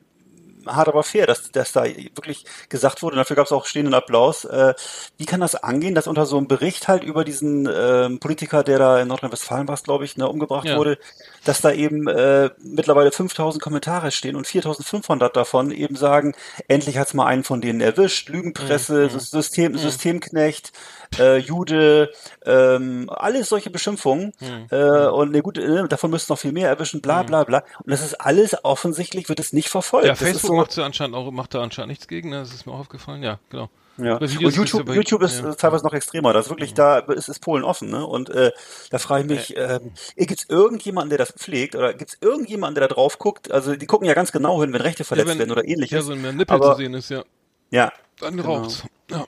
Hard aber fair, dass, dass da wirklich gesagt wurde, und dafür gab es auch stehenden Applaus. Äh, wie kann das angehen, dass unter so einem Bericht halt über diesen ähm, Politiker, der da in Nordrhein-Westfalen war, glaube ich, ne, umgebracht Ja. wurde, dass da eben äh, mittlerweile 5000 Kommentare stehen und 4500 davon eben sagen, endlich hat's mal einen von denen erwischt, Lügenpresse, Mhm. System, Systemknecht, äh, Jude, ähm, alles solche Beschimpfungen. Mhm. Äh, und ne, gut, äh, davon müssten noch viel mehr erwischen, bla bla bla. Und das ist alles offensichtlich, wird es nicht verfolgt. Ja, das Facebook so, macht ja anscheinend auch, macht da anscheinend nichts gegen, ne? Das ist mir auch aufgefallen, ja, genau. ja. Und YouTube, bei- YouTube ist ja. Äh, teilweise noch extremer. Das ist wirklich, da ist, ist Polen offen. Ne? Und äh, da frage ich mich, ähm, gibt es irgendjemanden, der das pflegt? Oder gibt es irgendjemanden, der da drauf guckt? Also die gucken ja ganz genau hin, wenn Rechte verletzt ja, wenn, werden oder ähnliches. Ja, so ein Nippel Aber- zu sehen ist, ja. ja, Dann Genau. raucht's. Ja.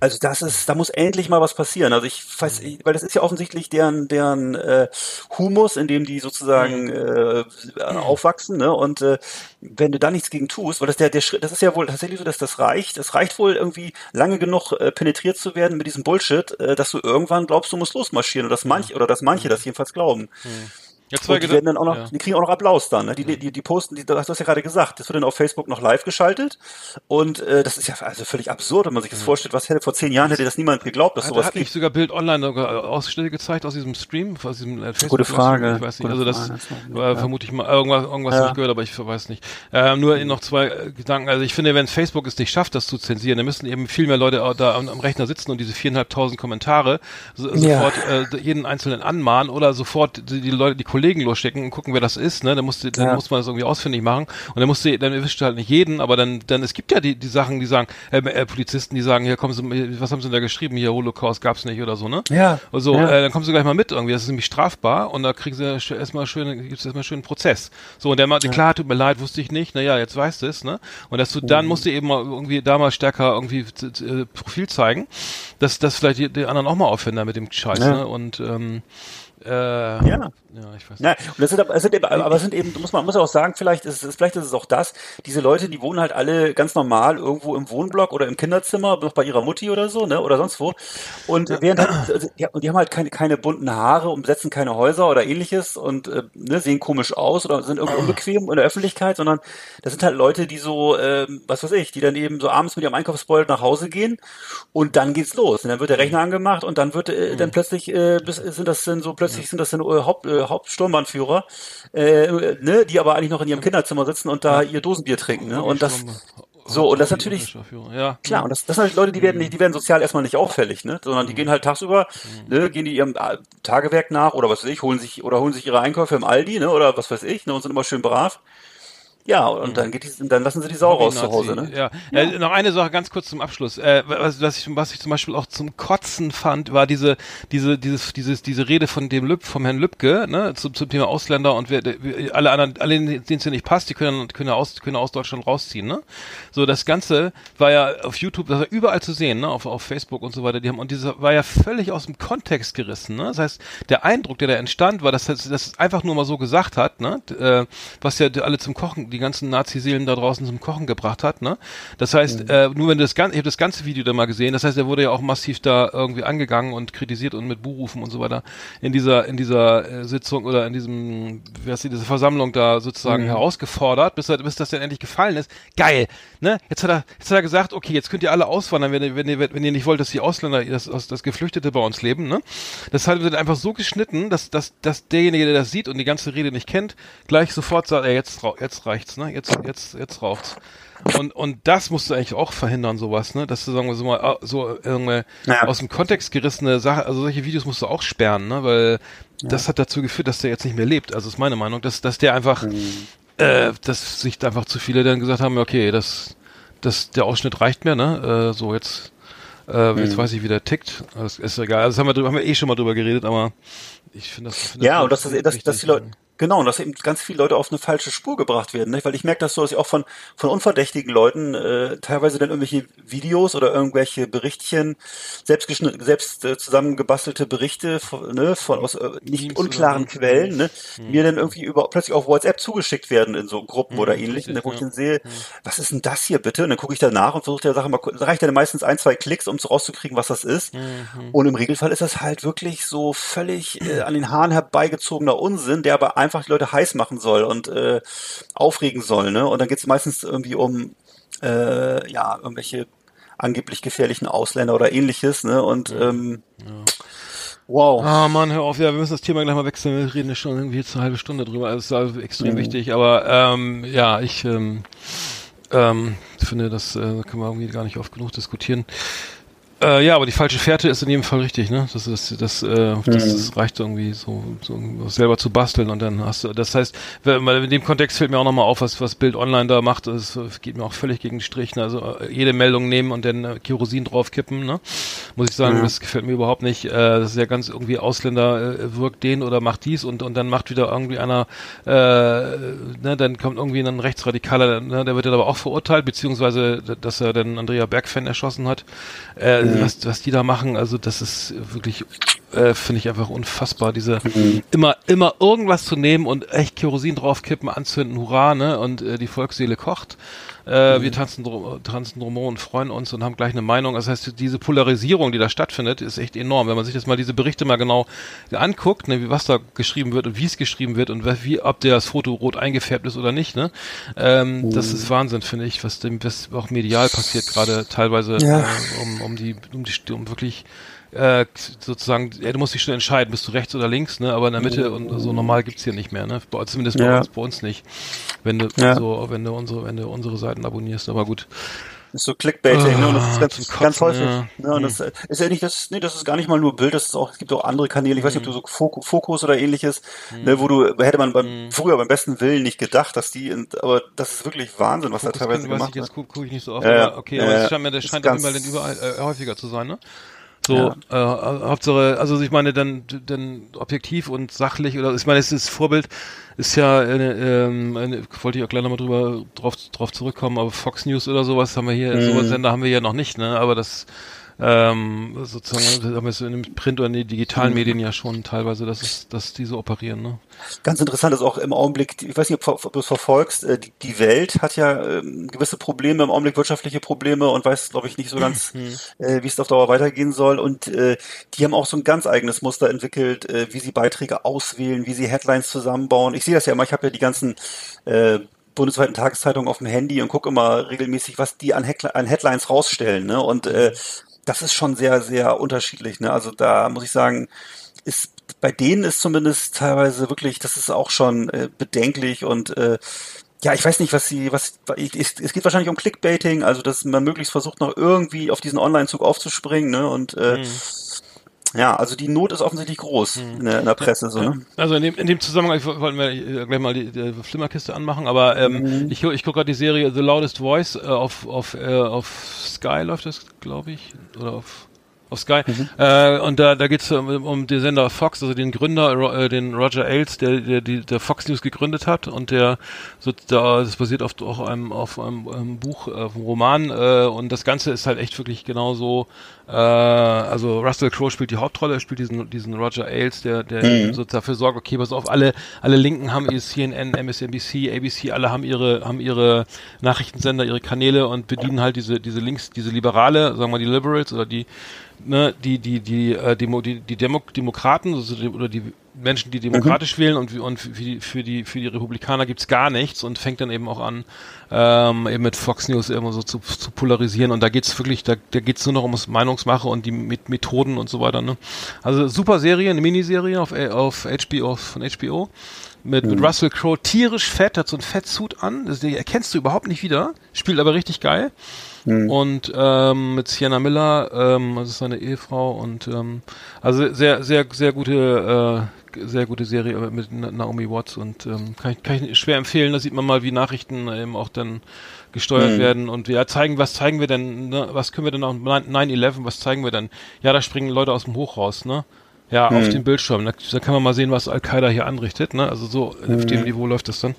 Also das ist, da muss endlich mal was passieren. Also ich weiß, ich, weil das ist ja offensichtlich deren, deren äh, Humus, in dem die sozusagen äh, aufwachsen, ne? Und äh, wenn du da nichts gegen tust, weil das der, der Schritt, das ist ja wohl tatsächlich so, dass das reicht. Es reicht wohl irgendwie lange genug äh, penetriert zu werden mit diesem Bullshit, äh, dass du irgendwann glaubst, du musst losmarschieren oder dass manche oder dass manche das jedenfalls glauben. Ja, zwei Und die werden dann auch noch, ja. die kriegen auch noch Applaus dann. Ne? Die, die, die posten, die, du hast das ja gerade gesagt, das wird dann auf Facebook noch live geschaltet. Und äh, das ist ja also völlig absurd, wenn man sich das vorstellt. Was hätte vor zehn Jahren hätte das niemand geglaubt, dass Hat, sowas hat nicht sogar Bild Online sogar Ausschnitte gezeigt aus diesem Stream, aus diesem äh, Facebook Gute Frage. Ich weiß nicht, Gute also das Frage. war Ja. vermutlich mal irgendwas, irgendwas Ja. ich gehört, aber ich weiß nicht. Ähm, nur noch zwei äh, Gedanken. Also ich finde, wenn Facebook es nicht schafft, das zu zensieren, dann müssen eben viel mehr Leute da am, am Rechner sitzen und diese viereinhalbtausend Kommentare so, Ja. sofort äh, jeden einzelnen anmahnen oder sofort die, die Leute, die Kollegen losschicken und gucken, wer das ist, ne? Dann musste, dann Ja. muss man das irgendwie ausfindig machen und dann musste, dann erwischt du halt nicht jeden, aber dann, dann, es gibt ja die, die Sachen, die sagen, äh, äh, Polizisten, die sagen, hier kommen Sie, was haben Sie denn da geschrieben, hier Holocaust gab's nicht oder so, ne? Ja. Also, Ja. äh, dann kommen Sie gleich mal mit irgendwie, das ist nämlich strafbar und da kriegen Sie erstmal schön, gibt's erstmal schön einen Prozess. So, und der meinte, klar, tut mir leid, wusste ich nicht, naja, jetzt weißt du es, ne? Und dass du Mhm. dann musst du eben mal irgendwie da mal stärker irgendwie äh, Profil zeigen, dass, dass vielleicht die, die anderen auch mal aufhören da mit dem Scheiß, Ja. ne? Und, ähm, äh, ja. Ja. ja, ich weiß Ja, und das sind, aber- es sind eben, aber es sind eben, muss man muss auch sagen, vielleicht ist es, vielleicht ist es auch das, diese Leute, die wohnen halt alle ganz normal irgendwo im Wohnblock oder im Kinderzimmer, noch bei ihrer Mutti oder so, ne, oder sonst wo. Und während halt, also, die, und die haben halt keine, keine bunten Haare und besetzen keine Häuser oder ähnliches und äh, ne, sehen komisch aus oder sind irgendwie unbequem in der Öffentlichkeit, sondern das sind halt Leute, die so, ähm, was weiß ich, die dann eben so abends mit ihrem Einkaufsbeutel nach Hause gehen und dann geht's los. Und dann wird der Rechner angemacht und dann wird äh, dann plötzlich äh, sind das dann so plötzlich sind das dann äh, Haupt, äh, Hauptsturmbahnführer, äh, ne, die aber eigentlich noch in ihrem Kinderzimmer sitzen und da ihr Dosenbier trinken, ne? Und das so und das natürlich ja. Klar, und das, das sind halt Leute, die werden nicht, die werden sozial erstmal nicht auffällig, ne? Sondern die Mhm. gehen halt tagsüber, ne, gehen die ihrem äh, Tagewerk nach oder was weiß ich, holen sich oder holen sich ihre Einkäufe im Aldi, ne? Oder was weiß ich, ne? Und sind immer schön brav. Ja, und dann geht die, dann lassen sie die Sau raus zu Hause, ne? Ja. Äh, noch eine Sache ganz kurz zum Abschluss. Äh, was, was, ich, was ich zum Beispiel auch zum Kotzen fand, war diese, diese, dieses, dieses, diese Rede von dem Lüb, vom Herrn Lübcke, ne, zum, zum Thema Ausländer und wer, alle anderen, alle, denen es ja nicht passt, die können, können aus, können aus Deutschland rausziehen, ne? So, das Ganze war ja auf YouTube, das war überall zu sehen, ne, auf, auf Facebook und so weiter, die haben, und diese war ja völlig aus dem Kontext gerissen, ne? Das heißt, der Eindruck, der da entstand, war, dass das, das einfach nur mal so gesagt hat, ne, äh, was ja alle zum Kochen, die ganzen Nazi-Seelen da draußen zum Kochen gebracht hat, ne? Das heißt, äh, nur wenn du das ganze, ich habe das ganze Video da mal gesehen, das heißt, er wurde ja auch massiv da irgendwie angegangen und kritisiert und mit Buhrufen und so weiter in dieser, in dieser äh, Sitzung oder in diesem, wie heißt die, diese Versammlung da sozusagen herausgefordert, bis, er, bis das dann endlich gefallen ist. Geil, ne? Jetzt hat er, jetzt hat er gesagt, okay, jetzt könnt ihr alle auswandern, wenn ihr, wenn ihr, wenn ihr nicht wollt, dass die Ausländer, das, das, Geflüchtete bei uns leben, ne? Das hat wird einfach so geschnitten, dass, dass, dass derjenige, der das sieht und die ganze Rede nicht kennt, gleich sofort sagt, ey, jetzt, jetzt reicht's, ne? Jetzt, jetzt, jetzt raucht's. Und, und das musst du eigentlich auch verhindern, sowas, ne? Dass du, sagen wir so mal, so irgendwie Ja. aus dem Kontext gerissene Sache, also solche Videos musst du auch sperren, ne? Weil das hat dazu geführt, dass der jetzt nicht mehr lebt. Also ist meine Meinung, dass, dass der einfach, äh, dass sich einfach zu viele dann gesagt haben, okay, das, das, der Ausschnitt reicht mir, ne? Äh, so jetzt, äh, jetzt weiß ich, wie der tickt. Das ist egal. Also das haben wir, haben wir eh schon mal drüber geredet, aber ich finde das, find Ja, und das dass, das, dass, dass die Leute, genau, und dass eben ganz viele Leute auf eine falsche Spur gebracht werden, ne? weil ich merke das so, dass ich auch von, von unverdächtigen Leuten äh, teilweise dann irgendwelche Videos oder irgendwelche Berichtchen, selbst, selbst äh, zusammengebastelte Berichte von, ne, von aus äh, nicht unklaren. Quellen, ne, Hm. mir dann irgendwie über plötzlich auf WhatsApp zugeschickt werden in so Gruppen oder ähnlichen, richtig, wo ich dann sehe, was ist denn das hier bitte? Und dann gucke ich da nach und versuche der Sache mal, reicht dann meistens ein, zwei Klicks, um so rauszukriegen, was das ist. Mhm. Und im Regelfall ist das halt wirklich so völlig äh, an den Haaren herbeigezogener Unsinn, der aber einfach die Leute heiß machen soll und äh, aufregen soll. Ne? Und dann geht es meistens irgendwie um äh, ja irgendwelche angeblich gefährlichen Ausländer oder ähnliches. Ne? Und ähm, wow. Ah, Mann, hör auf, ja, wir müssen das Thema gleich mal wechseln. Wir reden ja schon irgendwie jetzt eine halbe Stunde drüber. Also, es ist also extrem Mhm. wichtig. Aber ähm, ja, ich ähm, ähm, finde, das äh, können wir irgendwie gar nicht oft genug diskutieren. Äh, ja, aber die falsche Fährte ist in jedem Fall richtig, ne? Das ist das, äh, das, das reicht irgendwie so, so selber zu basteln und dann hast du. Das heißt, wenn- weil in dem Kontext fällt mir auch nochmal auf, was was Bild Online da macht. Das geht mir auch völlig gegen den Strich. Ne? Also äh, jede Meldung nehmen und dann äh, Kerosin draufkippen, ne? Muss ich sagen, das gefällt mir überhaupt nicht. Äh, das ist ja ganz irgendwie Ausländer äh, wirkt den oder macht dies und und dann macht wieder irgendwie einer, äh, ne? Dann kommt irgendwie ein Rechtsradikaler, ne? der wird dann aber auch verurteilt, beziehungsweise dass er dann Andrea Bergfan erschossen hat. Äh, was, was die da machen, also das ist wirklich, äh, finde ich einfach unfassbar, diese immer, immer irgendwas zu nehmen und echt Kerosin draufkippen, anzünden, hurra, ne, und äh, die Volksseele kocht. Äh, Wir tanzen, drum- tanzen drum und freuen uns und haben gleich eine Meinung. Das heißt, diese Polarisierung, die da stattfindet, ist echt enorm. Wenn man sich das mal, diese Berichte mal genau anguckt, ne, wie was da geschrieben wird und wie es geschrieben wird und wie, ob das Foto rot eingefärbt ist oder nicht, ne, ähm, das ist Wahnsinn, finde ich, was dem, was auch medial passiert, gerade teilweise, Ja. äh, um, um die, um die, um wirklich äh, sozusagen, ja, du musst dich schon entscheiden, bist du rechts oder links, ne? Aber in der Mitte und so normal gibt's hier nicht mehr, ne? Bei, zumindest bei Ja. uns, bei uns nicht. Wenn du Ja. so, wenn du unsere, wenn du unsere Seiten abonnierst, aber gut. ist so Clickbaiting, ne? Und das ist Ah, ganz, Kotzen, ganz häufig. ja. Ne? Und das ist ja nicht, das, nee, das ist gar nicht mal nur Bild, das ist auch, es gibt auch andere Kanäle, ich weiß nicht, ob du so Fok- Fokus oder ähnliches, Hm. ne, wo du, hätte man beim, früher beim besten Willen nicht gedacht, dass die, in, aber das ist wirklich Wahnsinn, was da Fokus teilweise kann- gemacht jetzt wird. gucke guck ich nicht so oft, Ja, aber okay, Ja, aber es scheint mir, das scheint auf jeden Fall dann überall äh, häufiger zu sein, ne? So, Ja. äh, Hauptsache, also ich meine, dann, dann objektiv und sachlich oder ich meine, es ist Vorbild ist ja, äh, ähm, eine, wollte ich auch gleich nochmal drüber drauf, drauf zurückkommen, aber Fox News oder sowas haben wir hier, Mhm. sowas Sender haben wir ja noch nicht, ne? Aber das ähm, sozusagen, haben wir so in dem Print oder in den digitalen Mhm. Medien ja schon teilweise, dass es, dass die so operieren, ne? Ganz interessant ist auch im Augenblick, ich weiß nicht, ob, du es verfolgst, äh, die, die Welt hat ja ähm, gewisse Probleme, im Augenblick wirtschaftliche Probleme und weiß, glaube ich, nicht so ganz, äh, wie es auf Dauer weitergehen soll. Und äh, die haben auch so ein ganz eigenes Muster entwickelt, äh, wie sie Beiträge auswählen, wie sie Headlines zusammenbauen. Ich sehe das ja immer, ich habe ja die ganzen äh, bundesweiten Tageszeitungen auf dem Handy und gucke immer regelmäßig, was die an, Headlines rausstellen. Ne? Und äh, das ist schon sehr, sehr unterschiedlich. Ne? Also da muss ich sagen, ist bei denen ist zumindest teilweise wirklich, das ist auch schon äh, bedenklich und äh, ja, ich weiß nicht, was sie, was es, geht wahrscheinlich um Clickbaiting, also dass man möglichst versucht, noch irgendwie auf diesen Online-Zug aufzuspringen, ne? Und äh, ja, also die Not ist offensichtlich groß in, der, in der Presse, so, ne? Also in dem, in dem Zusammenhang, ich wo- wollten wir gleich mal die, die Flimmerkiste anmachen, aber ähm, ich, gu- ich gucke gerade die Serie The Loudest Voice äh, auf, auf, äh, auf Sky läuft das, glaube ich, oder auf auf Sky. Äh, und da, da geht es um, um den Sender Fox, also den Gründer, äh, den Roger Ailes, der, der, der Fox News gegründet hat und der, so, da, das basiert auf, auch einem, auf einem, einem Buch, äh, auf einem Roman äh, und das Ganze ist halt echt wirklich genauso, also Russell Crowe spielt die Hauptrolle, er spielt diesen, diesen Roger Ailes, der, der so dafür sorgt, okay, pass auf, alle, alle Linken haben ihr CNN, MSNBC, ABC, alle haben ihre, haben ihre Nachrichtensender, ihre Kanäle und bedienen halt diese, diese Links, diese Liberale, sagen wir die Liberals oder die, ne, die, die, die, äh, Demo, die, die Demo Demokraten also die, oder die Menschen, die demokratisch wählen und, und für die, für die, für die Republikaner gibt's gar nichts und fängt dann eben auch an, ähm, eben mit Fox News immer so zu, zu polarisieren und da geht's wirklich, da, da geht's nur noch ums Meinungsmache und die mit Methoden und so weiter, ne. Also super Serie, eine Miniserie auf, äh, auf HBO, von HBO. Mit, mit Russell Crowe tierisch fett, hat so ein Fettsuit an, das, erkennst du überhaupt nicht wieder, spielt aber richtig geil. Und ähm, mit Sienna Miller, ähm, das ist seine Ehefrau und ähm, also sehr, sehr, sehr gute, äh, sehr gute Serie mit Na- Naomi Watts und ähm, kann, ich, kann ich schwer empfehlen. Da sieht man mal, wie Nachrichten eben auch dann gesteuert werden und wir zeigen, was zeigen wir denn, ne, was können wir denn auf 9-11, was zeigen wir denn? Ja, da springen Leute aus dem Hochhaus, ne? Ja, auf dem Bildschirm. Da, da kann man mal sehen, was Al-Qaida hier anrichtet, ne? Also so auf dem Niveau läuft das dann.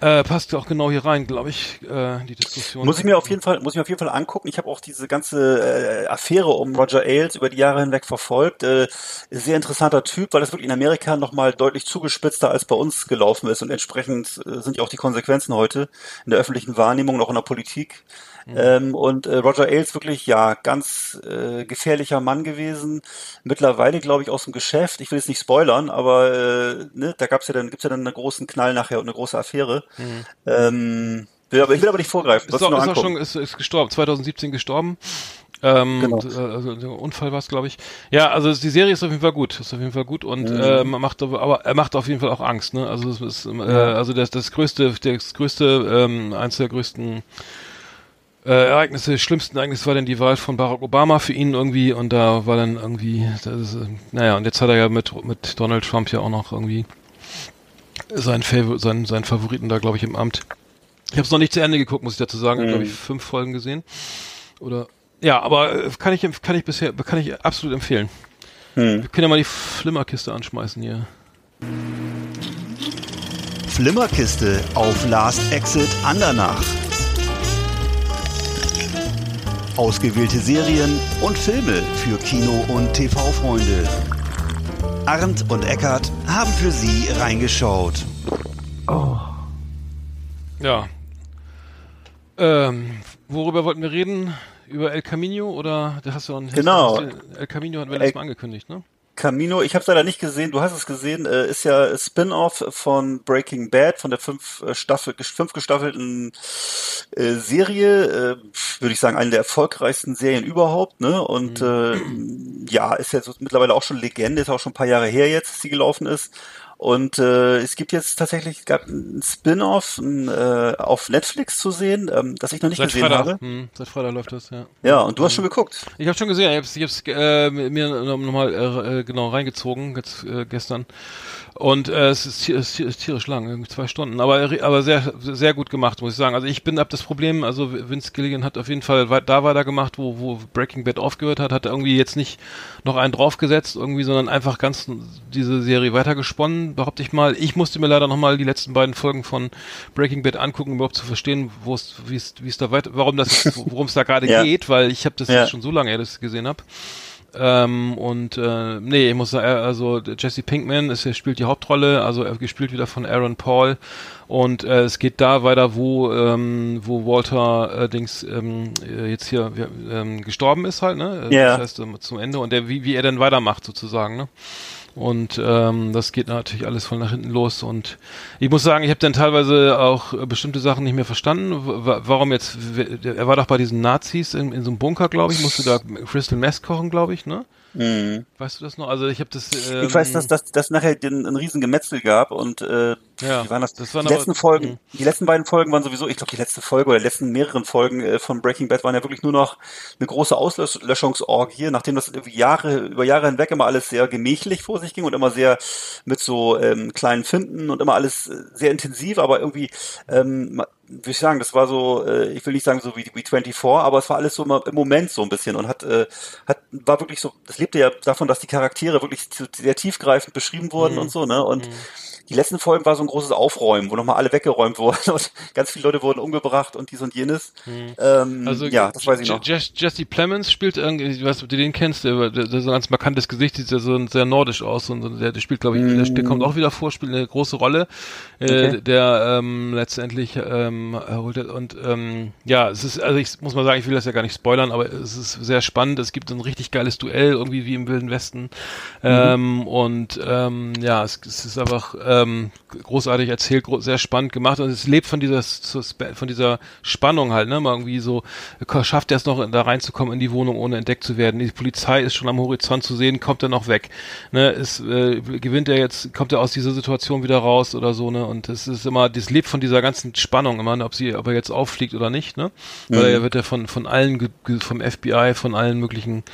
Äh, passt auch genau hier rein, glaube ich, äh, die Diskussion. Muss ich mir auf jeden Fall, muss ich mir auf jeden Fall angucken. Ich habe auch diese ganze äh, Affäre um Roger Ailes über die Jahre hinweg verfolgt. Äh, sehr interessanter Typ, weil das wirklich in Amerika nochmal deutlich zugespitzter als bei uns gelaufen ist und entsprechend äh, sind ja auch die Konsequenzen heute in der öffentlichen Wahrnehmung und auch in der Politik. Ähm, und äh, Roger Ailes wirklich, ja, ganz äh, gefährlicher Mann gewesen. Mittlerweile, glaube ich, aus dem Geschäft. Ich will jetzt nicht spoilern, aber äh, ne, da gab's ja dann, gibt's ja dann einen großen Knall nachher und eine große Affäre. Ähm, will aber, ich will aber nicht vorgreifen. ist, auch, ist auch schon, ist, ist gestorben, 2017 gestorben. Ähm, Genau. äh, also der Unfall war es, glaube ich. Ja, also die Serie ist auf jeden Fall gut, ist auf jeden Fall gut und Mhm. äh, man macht aber, aber er macht auf jeden Fall auch Angst, ne? Also es ist, äh, also das, das größte, das größte, ähm, eins der größten äh, Ereignisse, schlimmsten Ereignis war dann die Wahl von Barack Obama für ihn irgendwie und da war dann irgendwie, das ist, äh, naja, und jetzt hat er ja mit, mit Donald Trump ja auch noch irgendwie seinen, Favor seinen, seinen Favoriten da, glaube ich, im Amt. Ich habe es noch nicht zu Ende geguckt, muss ich dazu sagen. Ich habe, glaube ich, fünf Folgen gesehen. Oder ja, aber äh, kann ich kann ich bisher kann ich absolut empfehlen. Wir können ja mal die Flimmerkiste anschmeißen hier. Flimmerkiste auf Last Exit Andernach. Ausgewählte Serien und Filme für Kino- und TV-Freunde. Arndt und Eckart haben für Sie reingeschaut. Ja. Ähm, worüber wollten wir reden? Über El Camino oder hast du hast, Genau. Hast du, El Camino hatten wir letztes Mal angekündigt, ne? Camino, ich habe es leider nicht gesehen, du hast es gesehen, äh, ist ja Spin-off von Breaking Bad, von der fünf äh, Staffel, fünf gestaffelten äh, Serie, äh, würde ich sagen, eine der erfolgreichsten Serien überhaupt, ne? Und äh, ja, ist ja so mittlerweile auch schon Legende, ist auch schon ein paar Jahre her jetzt, dass sie gelaufen ist. Und äh, es gibt jetzt tatsächlich gab ein Spin-off ein, äh, auf Netflix zu sehen, ähm, das ich noch nicht Seit gesehen Freitag, habe. hm, seit Freitag läuft das, ja. Ja, und du hast schon geguckt. Ich habe schon gesehen, ich habe es äh, mir nochmal äh, äh, genau reingezogen jetzt äh, gestern und äh, es ist, es ist tier- ist tierisch lang, irgendwie zwei Stunden, aber aber sehr sehr gut gemacht, muss ich sagen. Also ich bin ab das Problem, also Vince Gilligan hat auf jeden Fall wei- da weitergemacht, wo wo Breaking Bad aufgehört hat, hat er irgendwie jetzt nicht noch einen draufgesetzt irgendwie, sondern einfach ganz diese Serie weitergesponnen, behaupte ich mal. Ich musste mir leider nochmal die letzten beiden Folgen von Breaking Bad angucken, um überhaupt zu verstehen, wo es wie es wie es da weiter, warum das worum es da gerade Ja. geht, weil ich habe das Ja. jetzt schon so lange, ich es gesehen habe. Ähm, und äh, nee, ich muss sagen, also Jesse Pinkman ist, er spielt die Hauptrolle, also er gespielt wieder von Aaron Paul und äh, es geht da weiter, wo ähm, wo Walter äh, Dings ähm, äh, jetzt hier ähm, gestorben ist halt, ne? Äh, Ja. Das heißt ähm, zum Ende und der wie wie er dann weitermacht sozusagen, ne? Und ähm, das geht natürlich alles voll nach hinten los. Und ich muss sagen, ich habe dann teilweise auch äh, bestimmte Sachen nicht mehr verstanden. Warum jetzt, er war doch bei diesen Nazis in, in so einem Bunker, glaube ich, musste da Crystal Meth kochen, glaube ich, ne? Mhm. Weißt du das noch? Also ich habe das. Ähm, Ich weiß, dass dass dass nachher den, ein riesen Gemetzel gab und äh, Ja, wie waren das? das waren die aber- letzten Folgen, Mhm. die letzten beiden Folgen waren sowieso, ich glaube die letzte Folge oder die letzten mehreren Folgen äh, von Breaking Bad waren ja wirklich nur noch eine große Auslöschungsorgie, nachdem das irgendwie Jahre über Jahre hinweg immer alles sehr gemächlich vor sich ging und immer sehr mit so ähm, kleinen Finden und immer alles äh, sehr intensiv, aber irgendwie ähm, würde ich sagen, das war so, äh, ich will nicht sagen so wie, wie 24, aber es war alles so immer im Moment so ein bisschen und hat, äh, hat war wirklich so, das lebte ja davon, dass die Charaktere wirklich sehr tiefgreifend beschrieben wurden und so, ne? Und die letzten Folgen war so ein großes Aufräumen, wo nochmal alle weggeräumt wurden und ganz viele Leute wurden umgebracht und dies und jenes. Ähm, Also ja, das weiß ich noch. Jess, Jesse Plemons spielt irgendwie, ob du den kennst, der, der, der so ein ganz markantes Gesicht, sieht ja so ein- sehr nordisch aus und der, der spielt, glaube ich, der, der kommt auch wieder vor, spielt eine große Rolle, äh. Okay. der ähm, letztendlich ähm, holt er- und ähm, ja, es ist, also ich muss mal sagen, ich will das ja gar nicht spoilern, aber es ist sehr spannend. Es gibt ein richtig geiles Duell, irgendwie wie im Wilden Westen. Ähm, und ähm, ja, es, es ist einfach ähm, großartig erzählt, gro sehr spannend gemacht und es lebt von dieser von dieser Spannung halt, ne? Mal irgendwie so schafft er es noch da reinzukommen in die Wohnung, ohne entdeckt zu werden. Die Polizei ist schon am Horizont zu sehen, kommt er noch weg. Ne? Ist, äh, gewinnt er jetzt, kommt er aus dieser Situation wieder raus oder so, ne? Und es ist immer, das lebt von dieser ganzen Spannung ne? ob sie, ob er jetzt auffliegt oder nicht, ne? Weil er wird ja von von allen vom FBI, von allen möglichen,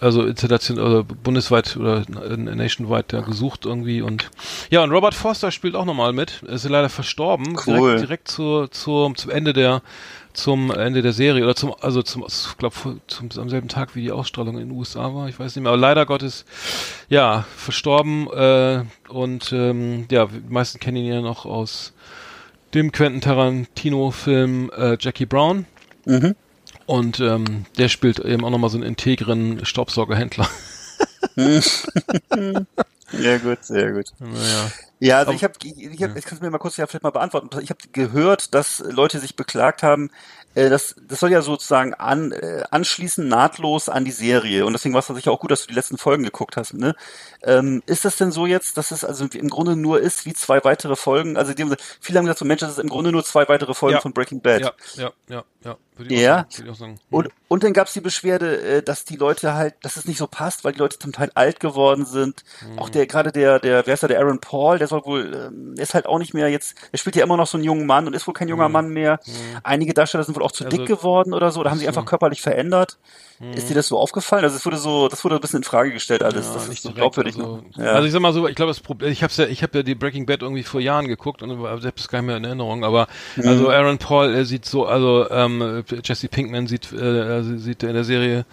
also Installationen oder bundesweit oder nationwide da gesucht irgendwie und ja und Robert Foster spielt auch nochmal mit, ist leider verstorben, Cool. direkt, direkt zur, zur, zum Ende der zum Ende der Serie oder zum also zum ich glaube zum am selben Tag wie die Ausstrahlung in den USA war, ich weiß nicht mehr, aber leider Gottes ja verstorben äh, und ähm, ja die meisten kennen ihn ja noch aus dem Quentin Tarantino Film äh, Jackie Brown Mhm. und ähm, der spielt eben auch nochmal so einen integren Staubsaugerhändler. Sehr gut, sehr gut. naja. Ja, also ich habe, ich, hab, ich kann es mir mal kurz ja vielleicht mal beantworten. Ich habe gehört, dass Leute sich beklagt haben, äh, das, das soll ja sozusagen an, äh, anschließen nahtlos an die Serie. Und deswegen war es sicher auch gut, dass du die letzten Folgen geguckt hast. Ne? Ähm, ist das denn so jetzt, dass es also im Grunde nur ist wie zwei weitere Folgen? Also die haben, viele haben gesagt, so Mensch, das ist im Grunde nur zwei weitere Folgen Ja. von Breaking Bad. Ja, ja, ja, ja. Würde ich Ja. sagen. Würde ich. Und, und dann gab es die Beschwerde, äh, dass die Leute halt, dass es nicht so passt, weil die Leute zum Teil alt geworden sind. Mhm. Auch der, gerade der, der, wer ist da, der Aaron Paul, der soll wohl, der ist halt auch nicht mehr jetzt, der spielt ja immer noch so einen jungen Mann und ist wohl kein junger Mann mehr. Einige Darsteller sind wohl auch zu Mhm. Also- dick geworden oder so, oder haben sich einfach körperlich verändert. Ist dir das so aufgefallen? Also es wurde so, das wurde ein bisschen in Frage gestellt alles. Ja, das ist nicht so glaubwürdig. Also, ne? ja. also ich sag mal so, ich glaube, das Problem, ich hab's ja, ich habe ja die Breaking Bad irgendwie vor Jahren geguckt und selbst gar nicht mehr in Erinnerung, aber Mhm. also Aaron Paul er sieht so, also ähm, Jesse Pinkman sieht, äh, sieht in der Serie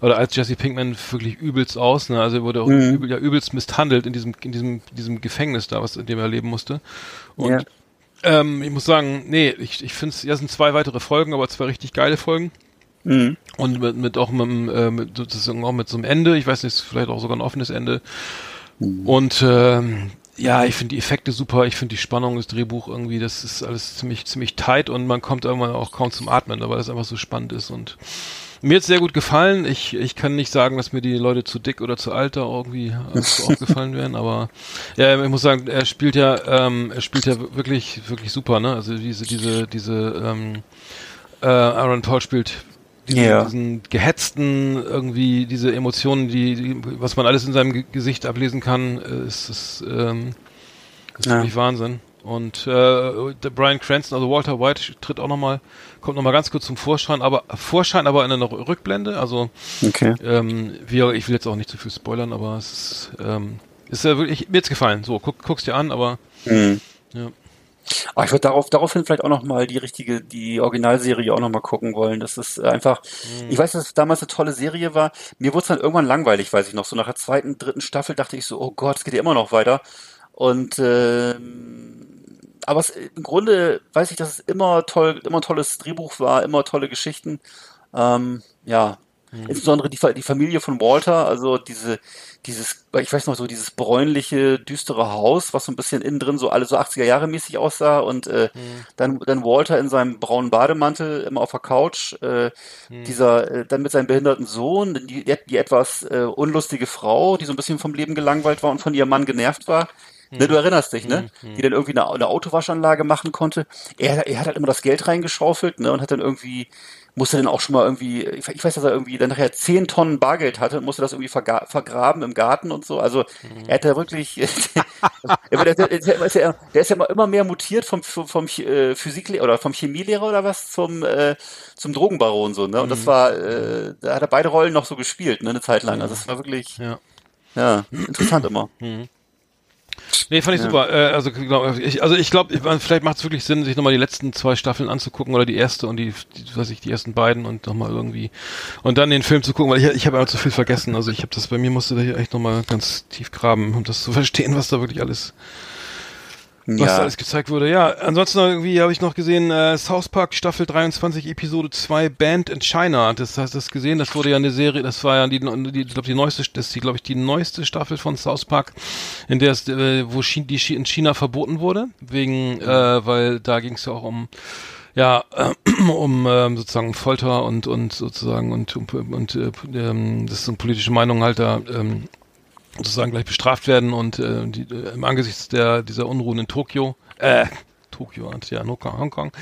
oder als Jesse Pinkman wirklich übelst aus, ne? Also er wurde auch Mhm. übel, ja übelst misshandelt in diesem in diesem diesem Gefängnis da, was in dem er leben musste. Und Ja. ähm, ich muss sagen, nee, ich ich finde es, ja, sind zwei weitere Folgen, aber zwei richtig geile Folgen. Mhm. Und mit, mit auch mit, äh, mit sozusagen auch mit so einem Ende, ich weiß nicht, vielleicht auch sogar ein offenes Ende. Und ähm, ja, ich finde die Effekte super, ich finde die Spannung, das Drehbuch irgendwie, das ist alles ziemlich, ziemlich tight und man kommt irgendwann auch kaum zum Atmen, weil das einfach so spannend ist und mir hat sehr gut gefallen. Ich, ich kann nicht sagen, dass mir die Leute zu dick oder zu alt da irgendwie äh, aufgefallen wären, aber ja, ich muss sagen, er spielt ja, ähm, er spielt ja wirklich, wirklich super, ne? Also diese, diese, diese, ähm, äh, Aaron Paul spielt diesen, Ja. diesen gehetzten, irgendwie diese Emotionen, die, die, was man alles in seinem Ge Gesicht ablesen kann, äh, ist, ist ähm, ist Ja. wirklich Wahnsinn. Und äh, der Brian Cranston, also Walter White, tritt auch nochmal, kommt nochmal ganz kurz zum Vorschein, aber Vorschein, aber in einer Rückblende. Also Okay. ähm, wir, ich will jetzt auch nicht zu viel spoilern, aber es ist, ähm, ist ja wirklich, mir jetzt gefallen. So, guck, guck's dir an, aber Mhm. ja. Aber ich würde darauf, daraufhin vielleicht auch noch mal die richtige, die Originalserie auch noch mal gucken wollen. Das ist einfach, ich weiß, dass es damals eine tolle Serie war. Mir wurde es dann irgendwann langweilig, weiß ich noch. So nach der zweiten, dritten Staffel dachte ich so, oh Gott, es geht ja immer noch weiter. Und ähm, aber es, im Grunde weiß ich, dass es immer toll, immer tolles Drehbuch war, immer tolle Geschichten. Ähm, ja, insbesondere die, die Familie von Walter, also diese, dieses, ich weiß noch so, dieses bräunliche, düstere Haus, was so ein bisschen innen drin so alle so 80er Jahre mäßig aussah und äh, dann, dann Walter in seinem braunen Bademantel immer auf der Couch, äh, dieser, äh, dann mit seinem behinderten Sohn, die, die etwas äh, unlustige Frau, die so ein bisschen vom Leben gelangweilt war und von ihrem Mann genervt war. Ne, du erinnerst dich, ne? Die dann irgendwie eine, eine Autowaschanlage machen konnte. Er, er hat halt immer das Geld reingeschaufelt, ne? Und hat dann irgendwie, musste dann auch schon mal irgendwie, ich, weiß, dass er irgendwie dann nachher zehn Tonnen Bargeld hatte und musste das irgendwie verga vergraben im Garten und so. Also er hat da wirklich, der, der, der, ist ja, der ist ja immer- immer mehr mutiert vom, vom, vom äh, Physiklehrer oder vom Chemielehrer oder was zum, äh, zum Drogenbaron so, ne? Und das war, äh, da hat er beide Rollen noch so gespielt, ne? Eine Zeit lang. Also es war wirklich, ja. ja, interessant immer. Nee, fand ich super. Äh, also, genau, ich, also ich glaube, vielleicht macht es wirklich Sinn, sich nochmal die letzten zwei Staffeln anzugucken oder die erste und die, die weiß ich, die ersten beiden und nochmal irgendwie und dann den Film zu gucken, weil ich, ich habe einfach zu viel vergessen. Also ich habe das bei mir musste da hier echt nochmal ganz tief graben, um das zu verstehen, was da wirklich alles was da Ja. alles gezeigt wurde. Ja, ansonsten irgendwie habe ich noch gesehen, äh, South Park Staffel 23, Episode 2, Band in China. Das hast du das gesehen? Das wurde ja eine Serie, das war ja die, die ich glaube die neueste, das ist die, glaube ich, die neueste Staffel von South Park, in der es, äh, wo Chi- die in China verboten wurde, wegen, äh, weil da ging es ja auch um ja, äh, um ähm, sozusagen Folter und und sozusagen und und, und äh, ähm, das sind politische Meinungen halt da ähm, sozusagen gleich bestraft werden und äh, die, äh, im Angesichts der dieser Unruhen in Tokio, äh, Tokio ja, Hongkong, Hongkong,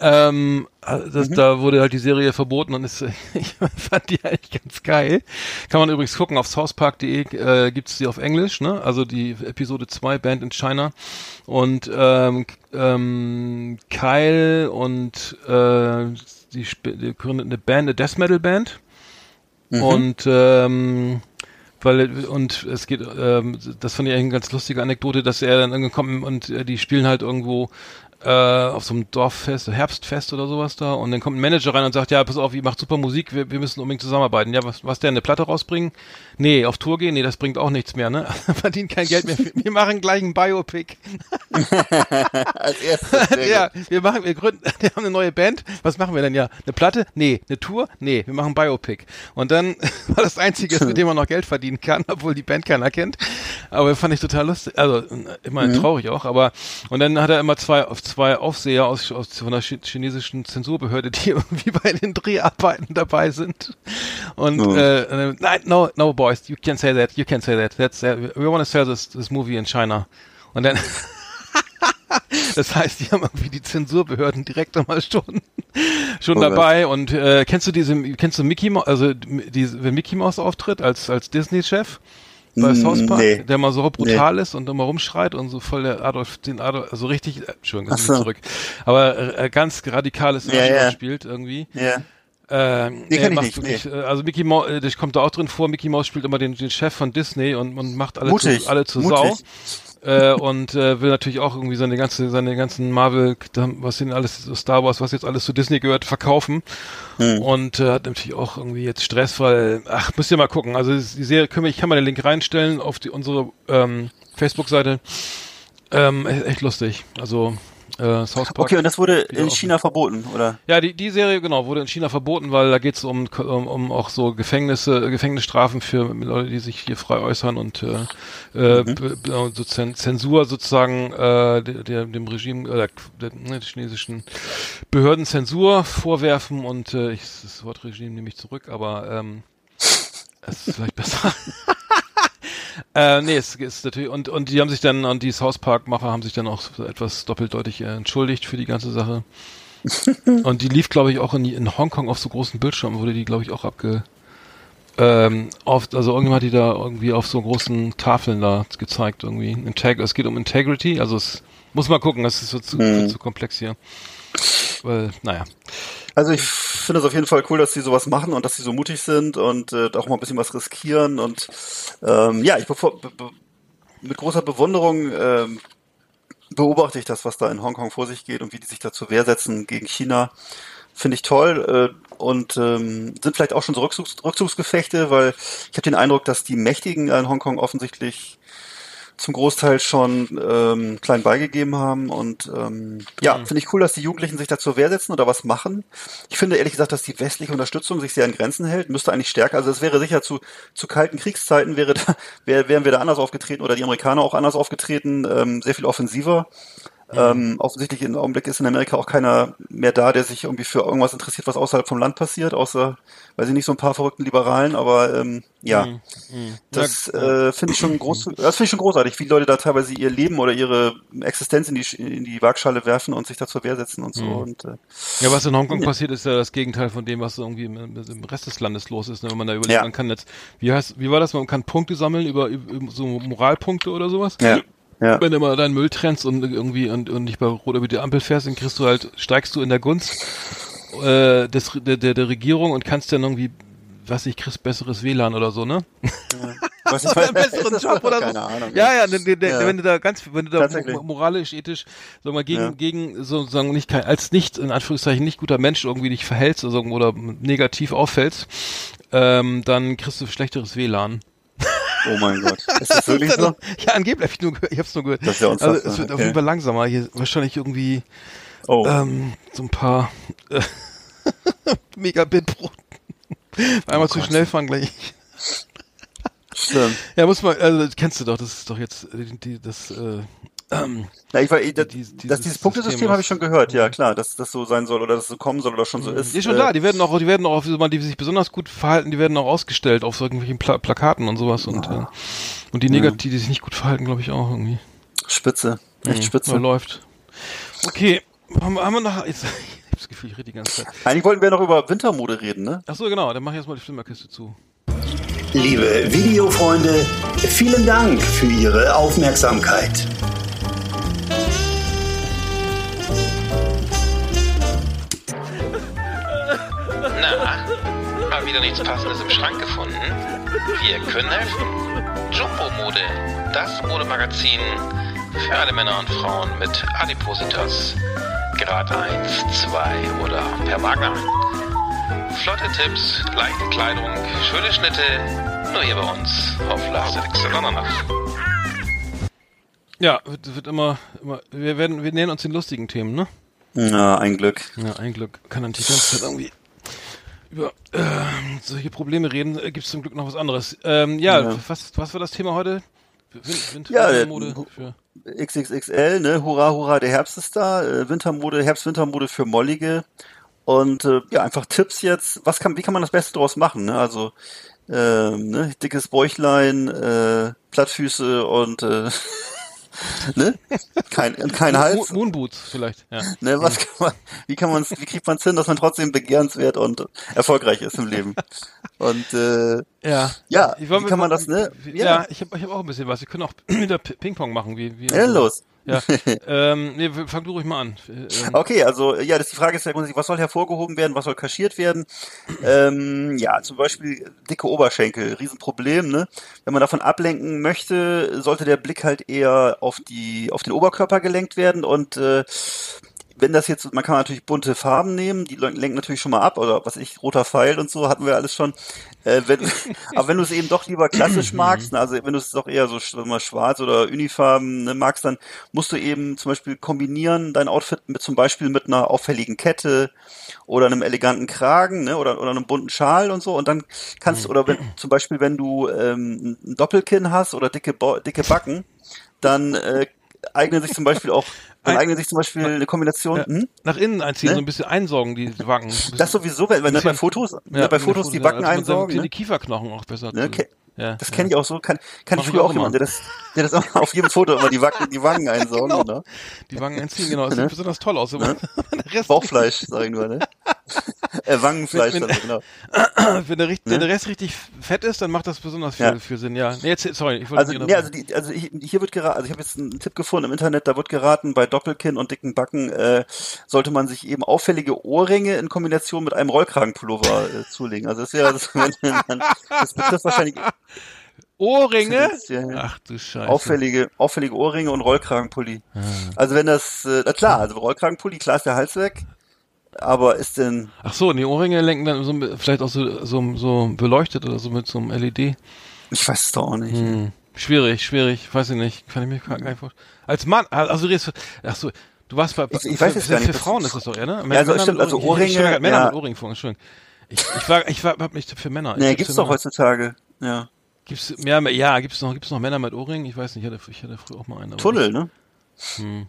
ähm, äh, das, da wurde halt die Serie verboten und ist, ich fand die eigentlich ganz geil. Kann man übrigens gucken, auf southpark.de äh, gibt's die auf Englisch, ne? Also die Episode 2, Band in China. Und ähm, ähm, Kyle und äh, die, die gründet eine Band, eine Death Metal Band. Und ähm, weil und es geht, ähm, das fand ich eigentlich eine ganz lustige Anekdote, dass er dann kommt und äh, die spielen halt irgendwo äh, auf so einem Dorffest, Herbstfest oder sowas da und dann kommt ein Manager rein und sagt, ja, pass auf, ihr macht super Musik, wir, wir müssen unbedingt zusammenarbeiten. Ja, was, was denn, eine Platte rausbringen? Nee, auf Tour gehen? Nee, das bringt auch nichts mehr, ne? Verdient kein Geld mehr. Wir machen gleich ein Biopic. Als erstes. Ja, wir machen, wir gründen, wir haben eine neue Band. Was machen wir denn ja? Eine Platte? Nee. Eine Tour? Nee. Wir machen Biopic. Und dann war das Einzige, mit dem man noch Geld verdienen kann, obwohl die Band keiner kennt. Aber fand ich total lustig. Also, immerhin traurig auch, aber, und dann hat er immer zwei, zwei Aufseher aus, aus von der chi- chinesischen Zensurbehörde, die irgendwie bei den Dreharbeiten dabei sind. Und, Oh. äh, äh, nein, no, no, boys, you can say that, you can say that. That's, uh, we want to sell this, this movie in China. Und dann, das heißt, die haben irgendwie die Zensurbehörden direkt einmal schon, schon Oh dabei. Und äh, kennst du diese, kennst du Mickey Mouse, also diese, wenn Mickey Mouse auftritt als als Disney-Chef bei Mm, South Park, nee. der mal so brutal ist und immer rumschreit und so voll der Adolf, den Adolf, also richtig, äh, Entschuldigung, so. zurück, aber äh, ganz radikales Ja, ja. spielt irgendwie. Ja. Ähm, Nee, kenn ich macht nicht, wirklich, nee. äh, also Mickey Mouse, äh, das kommt da auch drin vor, Mickey Mouse spielt immer den, den Chef von Disney und, und macht alle Mutig, zu, alle zu. Sau. Äh, und äh, will natürlich auch irgendwie seine ganze, seine ganzen Marvel, was sind alles, Star Wars, was jetzt alles zu Disney gehört, verkaufen. Hm. Und äh, hat natürlich auch irgendwie jetzt Stress, weil, ach, müsst ihr mal gucken. Also die Serie können wir, ich kann mal den Link reinstellen auf die unsere ähm, Facebook-Seite. Ähm, e- echt lustig. Also äh, South Park. Okay, und das wurde in China verboten, oder? Ja, die, die Serie, genau, wurde in China verboten, weil da geht es um, um, um auch so Gefängnisse, Gefängnisstrafen für Leute, die sich hier frei äußern und äh, äh, b- b- so Zen Zensur sozusagen äh, der, der, dem Regime, äh, der, ne, der chinesischen Behörden Zensur vorwerfen und äh, ich, das Wort Regime nehme ich zurück, aber ähm, es ist vielleicht besser. Äh, nee, es ist natürlich, und, und die haben sich dann, und die South Park-Macher haben sich dann auch etwas doppeldeutig äh, entschuldigt für die ganze Sache. und die lief, glaube ich, auch in, in Hongkong auf so großen Bildschirmen, wurde die, glaube ich, auch abge, ähm, auf, also irgendjemand hat die da irgendwie auf so großen Tafeln da gezeigt irgendwie. Integ es geht um Integrity, also es muss mal gucken, das ist so zu, Mhm. zu komplex hier. Weil, naja. Also ich finde es auf jeden Fall cool, dass sie sowas machen und dass sie so mutig sind und äh, auch mal ein bisschen was riskieren und ähm, ja, ich bevor, be, be, mit großer Bewunderung ähm, beobachte ich das, was da in Hongkong vor sich geht und wie die sich da zur Wehr setzen gegen China. Finde ich toll äh, und ähm, sind vielleicht auch schon so Rückzugs Rückzugsgefechte, weil ich habe den Eindruck, dass die Mächtigen in Hongkong offensichtlich zum Großteil schon ähm, klein beigegeben haben und ähm, ja, finde ich cool, dass die Jugendlichen sich da zur Wehr setzen oder was machen. Ich finde ehrlich gesagt, dass die westliche Unterstützung sich sehr in Grenzen hält, müsste eigentlich stärker. Also es wäre sicher zu zu kalten Kriegszeiten wäre da, wär, wären wir da anders aufgetreten oder die Amerikaner auch anders aufgetreten, ähm, sehr viel offensiver. Ähm, offensichtlich im Augenblick ist in Amerika auch keiner mehr da, der sich irgendwie für irgendwas interessiert, was außerhalb vom Land passiert, außer, weiß ich nicht, so ein paar verrückten Liberalen, aber ähm, ja, Mhm. das äh, finde ich schon groß, das finde ich schon großartig, wie Leute da teilweise ihr Leben oder ihre Existenz in die in die Waagschale werfen und sich da zur Wehr setzen und so. Mhm. Und äh, Ja, was in Hongkong passiert, ist ja das Gegenteil von dem, was irgendwie im, im Rest des Landes los ist. Ne? Wenn man da überlegt, Ja. man kann jetzt, wie heißt, wie war das? Man kann Punkte sammeln über, über so Moralpunkte oder sowas. ja, ja, Wenn du mal deinen Müll trennst und irgendwie und, und nicht bei Rot über die Ampel fährst, dann kriegst du halt, steigst du in der Gunst äh, des, der, der, der Regierung und kannst dann irgendwie, was ich, kriegst besseres WLAN oder so, ne? was ich Oder einen besseren Job oder so. Keine Ahnung. Ja, ja, ne, ne, Ja. wenn du da ganz, wenn du da moralisch, ethisch, sag mal, gegen, Ja. gegen, sozusagen nicht, kein- als nicht, in Anführungszeichen, nicht guter Mensch irgendwie dich verhältst oder, so, oder negativ auffällst, ähm, dann kriegst du schlechteres WLAN. Oh mein Gott, ist das wirklich so? Ja, angeblich, hab ich, nur, gehört- ich hab's nur gehört. Das ist ja also, unfassbar, es wird auf okay. jeden Fall langsamer. Hier wahrscheinlich irgendwie, Oh, ähm, so ein paar, äh, Megabit pro, einmal zu Gott. schnell fahren gleich. schlimm. Ja, muss man, also, das kennst du doch, das ist doch jetzt, äh, die, das, äh, ähm, Ja, ich war, das, Dies- dieses dass dieses Punktesystem System habe ich schon gehört, ja Mhm. klar, dass das so sein soll oder dass es so kommen soll oder schon so ist. Die ist schon äh, da, die werden auch, die werden auch, die sich besonders gut verhalten, die werden auch ausgestellt auf so irgendwelchen Pla Plakaten und sowas und, äh, und die negativ, die sich nicht gut verhalten, glaube ich auch irgendwie. Spitze, echt Ja, spitze. läuft. Okay, haben, wir- haben wir noch, jetzt, ich hab das Gefühl, ich rede die ganze Zeit. Eigentlich wollten wir noch über Wintermode reden, ne? Ach so, genau, dann mach ich erstmal die Flimmerkiste zu. Liebe Videofreunde, vielen Dank für Ihre Aufmerksamkeit. Wieder nichts Passendes im Schrank gefunden? Wir können helfen. Jumbo Mode, das Modemagazin für alle Männer und Frauen mit Adipositas. Grad 1, 2 oder per Magna. Flotte Tipps, leichte Kleidung, schöne Schnitte, nur hier bei uns auf Last Ja, wird, wird immer, immer, wir werden, wir nähern uns den lustigen Themen, ne? Ja, ein Glück. Ja, ein Glück. Kann dann die ganze Zeit irgendwie über ähm, solche Probleme reden. Äh, Gibt es zum Glück noch was anderes. Ähm, ja, Ja. Was, was war das Thema heute? Wind, Wind, Ja, äh, Wintermode für. XXXL, ne? Hurra, hurra, der Herbst ist da. Äh, Wintermode, Herbst-Wintermode für Mollige. Und äh, ja, einfach Tipps jetzt. Was kann, wie kann man das Beste draus machen? Ne? Also ähm, ne? dickes Bäuchlein, äh, Plattfüße und äh, ne? kein, kein Hals. Moonboots vielleicht, ja. Ne, was kann man, wie kann man wie kriegt man es hin, dass man trotzdem begehrenswert und erfolgreich ist im Leben? Und äh, Ja. Ja, wie kann man das, ne? Ja. Ja, ich habe ich hab auch ein bisschen was. Wir können auch wieder Ping-Pong machen. Wie, wie ja, los. Ja. ähm, nee, fang du ruhig mal an. Ähm, Okay, also ja, das die Frage ist ja grundsätzlich, was soll hervorgehoben werden, was soll kaschiert werden? Ähm, ja, zum Beispiel dicke Oberschenkel, Riesenproblem, ne? Wenn man davon ablenken möchte, sollte der Blick halt eher auf die, auf den Oberkörper gelenkt werden und äh, wenn das jetzt, man kann natürlich bunte Farben nehmen, die lenken natürlich schon mal ab, oder was ich, roter Pfeil und so, hatten wir alles schon. Äh, wenn, aber wenn du es eben doch lieber klassisch magst, ne, also wenn du es doch eher so mal, schwarz oder Unifarben ne, magst, dann musst du eben zum Beispiel kombinieren dein Outfit mit zum Beispiel mit einer auffälligen Kette oder einem eleganten Kragen, ne, oder, oder einem bunten Schal und so. Und dann kannst du, oder wenn, zum Beispiel, wenn du ähm, ein Doppelkinn hast oder dicke, dicke Backen, dann äh, eignen sich zum Beispiel auch, dann eignet sich zum Beispiel eine Kombination. ja, Hm? nach innen einziehen, Ne? so ein bisschen einsaugen, die Wangen. Das sowieso, wenn, wenn ne, bei bisschen- Fotos, ne, Ja, bei Fotos der die Backen also einsaugen. Die Ne? Kieferknochen auch besser. Ne, ke- ja, Das ja. kenne ich auch so, kann, kann Mach ich früher auch auch jemand, immer. der das, der das auch auf jedem Foto immer die, Wacken, die Wangen einsaugen, Genau. genau. Die Wangen einziehen, genau. Das Ne? sieht besonders toll aus. Rest- Bauchfleisch, sag ich nur, ne? Äh, Wangenfleisch, Wenn- dann, genau. wenn, der, Ne? wenn der Rest richtig fett ist, dann macht das besonders viel, Ja. viel Sinn. Ja, nee, jetzt, sorry, ich wollte Also, nee, also, die, also ich, hier wird geraten, also ich habe jetzt einen Tipp gefunden im Internet, da wird geraten, bei Doppelkinn und dicken Backen äh, sollte man sich eben auffällige Ohrringe in Kombination mit einem Rollkragenpullover äh, zulegen. Also das wäre das, das betrifft wahrscheinlich Ohrringe? Ach du Scheiße. auffällige, auffällige Ohrringe und Rollkragenpulli. Also wenn das, äh, klar, also Rollkragenpulli, klar ist der Hals weg, aber ist denn, Ach so, und die Ohrringe lenken dann so, vielleicht auch so, so, so beleuchtet oder so mit so einem LED. ich weiß es doch auch nicht. Hm. Schwierig, schwierig, weiß ich nicht. Kann ich mir gar nicht vorstellen. Als Mann, also du redest, ach so, du warst bei, Ich- ich für, weiß jetzt für, gar nicht, für Frauen ist das doch, ja, ne? Ja, also stimmt, also Ich- ich Ohrringe, gerade Männer ja. mit Ohrringen vor, Entschuldigung. Ich, ich war, ich war, hab nicht für Männer. Ich Nee, gibt's doch Männer. heutzutage. Ja. Gibt's mehr, ja, gibt's noch, gibt's noch Männer mit Ohrringen? Ich weiß nicht, ich hatte, ich hatte früher auch mal einen. Tunnel, ne?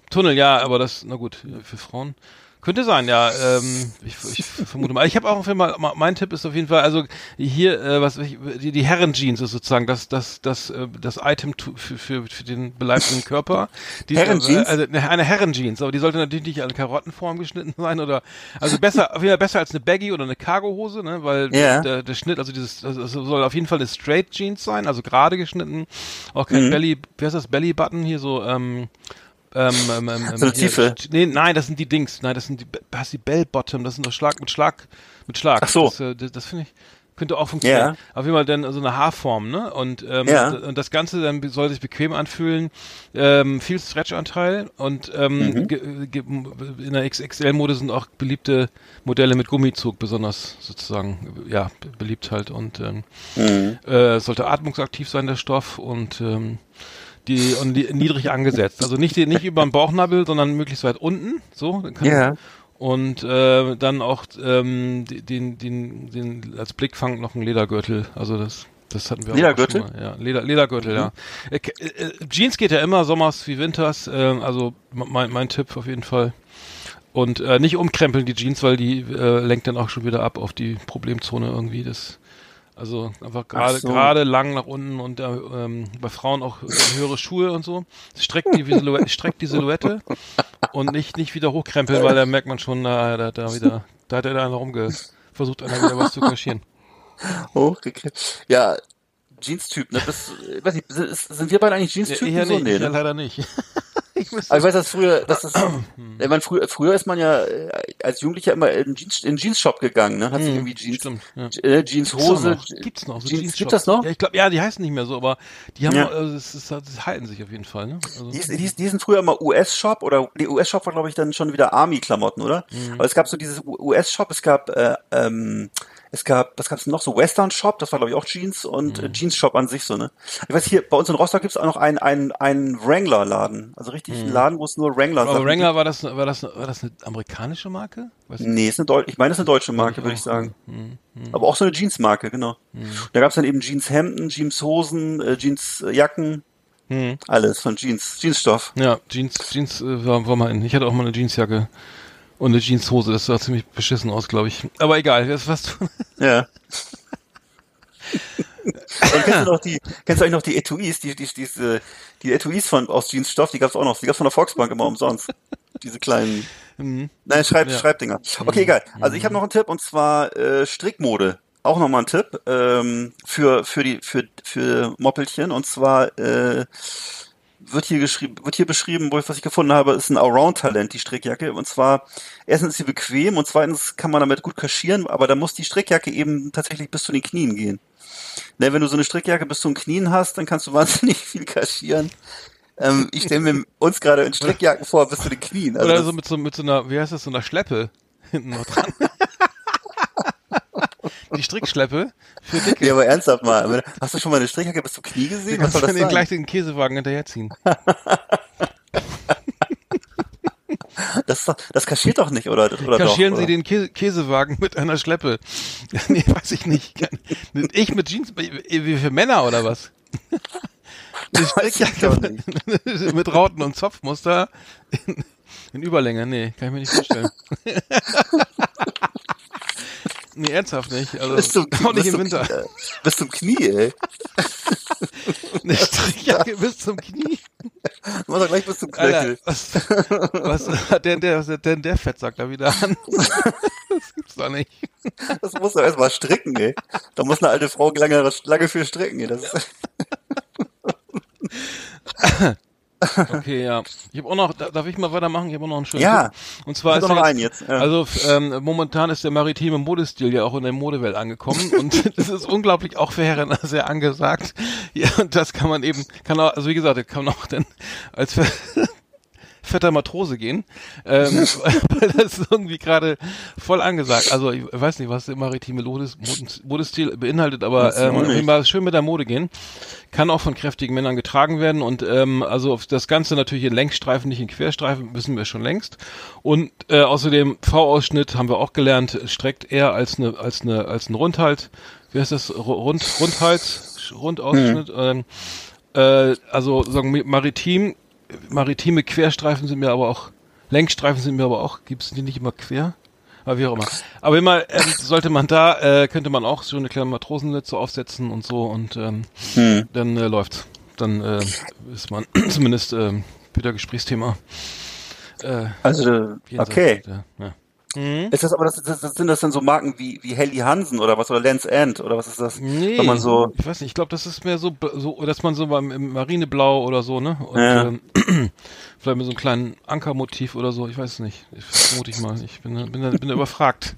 Tunnel, ja, aber das, na gut, für Frauen. Könnte sein, ja. Ähm, ich, ich vermute mal. Ich habe auch auf jeden Fall, mein Tipp ist auf jeden Fall, also hier, äh, was ich, die, die Herrenjeans ist sozusagen das, das, das, äh, das Item für, für, für den beleibten Körper. Die, Herrenjeans? Also eine, eine Herrenjeans, aber die sollte natürlich nicht an Karottenform geschnitten sein oder, also besser, auf jeden Fall besser als eine Baggy oder eine Cargohose, ne, weil Ja. der, der Schnitt, also dieses, das soll auf jeden Fall eine Straight Jeans sein, also gerade geschnitten, auch kein Mhm. Belly, wie heißt das, Belly Button hier so, ähm, ähm, ähm, ähm, So eine hier- Tiefe? Nee, nein, das sind die Dings. Nein, das sind die, was die Bell Bottom. Das sind doch Schlag mit Schlag mit Schlag. Ach so. Das, äh, das, das finde ich könnte auch funktionieren. Auf jeden Fall dann so eine Haarform, ne? Und ähm, Ja. und das Ganze dann soll sich bequem anfühlen. Ähm, viel Stretch-Anteil und ähm, Mhm. in der XXL-Mode sind auch beliebte Modelle mit Gummizug besonders sozusagen ja be- beliebt halt und ähm, Mhm. äh, sollte atmungsaktiv sein der Stoff und ähm, die und die, niedrig angesetzt. Also nicht nicht über den Bauchnabel, sondern möglichst weit unten. So. Ja. Und äh, dann auch ähm, den, den, den als Blickfang noch ein Ledergürtel. Also das das hatten wir Ledergürtel? auch schon mal. Ja, Leder, Ledergürtel, ja. Äh, äh, Jeans geht ja immer, Sommers wie Winters. Äh, also mein, mein Tipp auf jeden Fall. Und äh, nicht umkrempeln die Jeans, weil die äh, lenkt dann auch schon wieder ab auf die Problemzone irgendwie. Das also einfach gerade so. gerade lang nach unten und äh, ähm, bei Frauen auch äh, höhere Schuhe und so. Streckt die Silhouette, streckt die Silhouette und nicht nicht wieder hochkrempeln, weil da merkt man schon, na, da, da wieder, da hat er da rumge versucht einer wieder was zu kaschieren. Hochgekriegt. Ja, Jeans-Typ, ne? Bist, weiß nicht, sind, wir beide eigentlich Jeans-Typen? Eher so? Nee, ja, ne? leider nicht. ich müsste Aber ich weiß, dass früher, dass das, ich meine, früher, früher ist man ja äh, als Jugendlicher immer in Jeans, in Jeans-Shop gegangen, ne? Hat sich irgendwie Jeans, stimmt, ja. äh, Jeans-Hose. Gibt's noch, so Jeans, Jeans gibt das noch? Ja, ich glaube, ja, die heißen nicht mehr so, aber die haben Ja. noch, also es, ist, es halten sich auf jeden Fall, ne? Also, Die, die, die sind früher immer US-Shop oder die US-Shop war, glaube ich, dann schon wieder Army-Klamotten, oder? Mhm. Aber es gab so dieses U- US-Shop, es gab, äh, ähm, es gab, was gab's denn noch so? Western-Shop, das war, glaube ich, auch Jeans und Mhm. äh, Jeans-Shop an sich so, ne? Ich weiß, hier, bei uns in Rostock gibt's auch noch einen, einen, einen Wrangler-Laden. Also richtig einen Laden, wo es nur Wrangler Mhm. aber Wrangler war das, war das, war das eine amerikanische Marke? Weiß gibt. Nee, ist eine Deu ich meine, es ist eine deutsche Marke, würde ich sagen. Mhm. Aber auch so eine Jeans-Marke, genau. Da gab's dann eben Jeans-Hemden, Jeans-Hosen, äh, Jeans-Jacken, Mhm. alles von Jeans, Jeansstoff. Ja, Jeans, Jeans äh, war, war mal in. Ich hatte auch mal eine Jeansjacke und eine Jeanshose. Das sah ziemlich beschissen aus, glaube ich. Aber egal, was, was du. Ja. Und kennst du noch die, kennst du eigentlich noch die Etuis, die, die, diese, die Etuis von, aus Jeansstoff, die gab's auch noch, die gab's von der Volksbank immer umsonst. Diese kleinen, nein, Schreib, Ja. Schreibdinger. Okay, egal. Also ich habe noch einen Tipp und zwar, äh, Strickmode. Auch nochmal ein Tipp, ähm, für, für die, für, für Moppelchen und zwar, äh, wird hier geschrieben, wird hier beschrieben, wo ich, was ich gefunden habe, ist ein Allround-Talent, die Strickjacke. Und zwar, erstens ist sie bequem und zweitens kann man damit gut kaschieren, aber da muss die Strickjacke eben tatsächlich bis zu den Knien gehen. Ne, wenn du so eine Strickjacke bis zu den Knien hast, dann kannst du wahnsinnig viel kaschieren. Ähm, ich stelle mir uns gerade in Strickjacken vor, bis zu den Knien. Also Oder so mit so, mit so einer, wie heißt das, so einer Schleppe hinten noch dran. Die Strickschleppe für Dicke. Ja, aber ernsthaft mal. Hast du schon mal eine Strickjacke bis zum Knie Du gesehen? Was soll das den sein? gleich den Käsewagen hinterherziehen. Das, doch, das kaschiert doch nicht, oder? oder Kaschieren doch, Sie oder? den Käse Käsewagen mit einer Schleppe. nee, weiß ich nicht. Ich mit Jeans, wie für Männer oder was? Eine Strickjacke mit Rauten und Zopfmuster in, in Überlänge. Nee, kann ich mir nicht vorstellen. Nee, ernsthaft nicht. Also, Bis zum, auch nicht im Winter. Knie, äh, bis zum Knie, ey. Eine Strickjacke bis zum Knie. Muss er gleich bis zum Knöchel. was, was hat denn der, was hat denn der Fettsack da wieder an? das gibt's doch nicht. Das muss er erstmal stricken, ey. Da muss eine alte Frau lange, lange für stricken, ey. Das ist, Okay, ja. Ich habe auch noch, da- darf ich mal weitermachen? Ich habe auch noch einen schönen Ja. Tipp. Und zwar ist noch jetzt, einen jetzt, ja. also ähm, momentan ist der maritime Modestil ja auch in der Modewelt angekommen und das ist unglaublich auch für Herren sehr angesagt. Ja, und das kann man eben, kann auch, also wie gesagt, das kann man auch dann als fetter Matrose gehen, ähm, weil das ist irgendwie gerade voll angesagt. Also ich weiß nicht, was der maritime Modes, Modes, Modestil beinhaltet, aber ähm, mal schön mit der Mode gehen. Kann auch von kräftigen Männern getragen werden und ähm, also das Ganze natürlich in Längsstreifen, nicht in Querstreifen, wissen wir schon längst. Und äh, außerdem V-Ausschnitt haben wir auch gelernt, streckt eher als eine als eine als ein Rundhalt. Wie heißt das? Ru- Rund Rundhals Rundausschnitt. Ähm, äh, also sagen wir maritim maritime Querstreifen sind mir aber auch Längsstreifen sind mir aber auch gibt's die nicht immer quer? Aber wie auch immer. Aber immer ähm, sollte man da, äh, könnte man auch so eine kleine Matrosenmütze aufsetzen und so und ähm, hm. dann äh, läuft's. Dann äh, ist man zumindest ähm, wieder Gesprächsthema. Äh, Also, äh, okay. der- ja. Ist das aber, das, das, das, sind das dann so Marken wie, wie Helly Hansen oder was, oder Lance End oder was ist das? Nee, Wenn man so, ich weiß nicht, ich glaube, das ist mehr so, so, dass man so beim im Marineblau oder so, ne? Und Ja. ähm, vielleicht mit so einem kleinen Ankermotiv oder so, ich weiß es nicht. Ich vermute ich mal. Ich bin, bin, bin überfragt.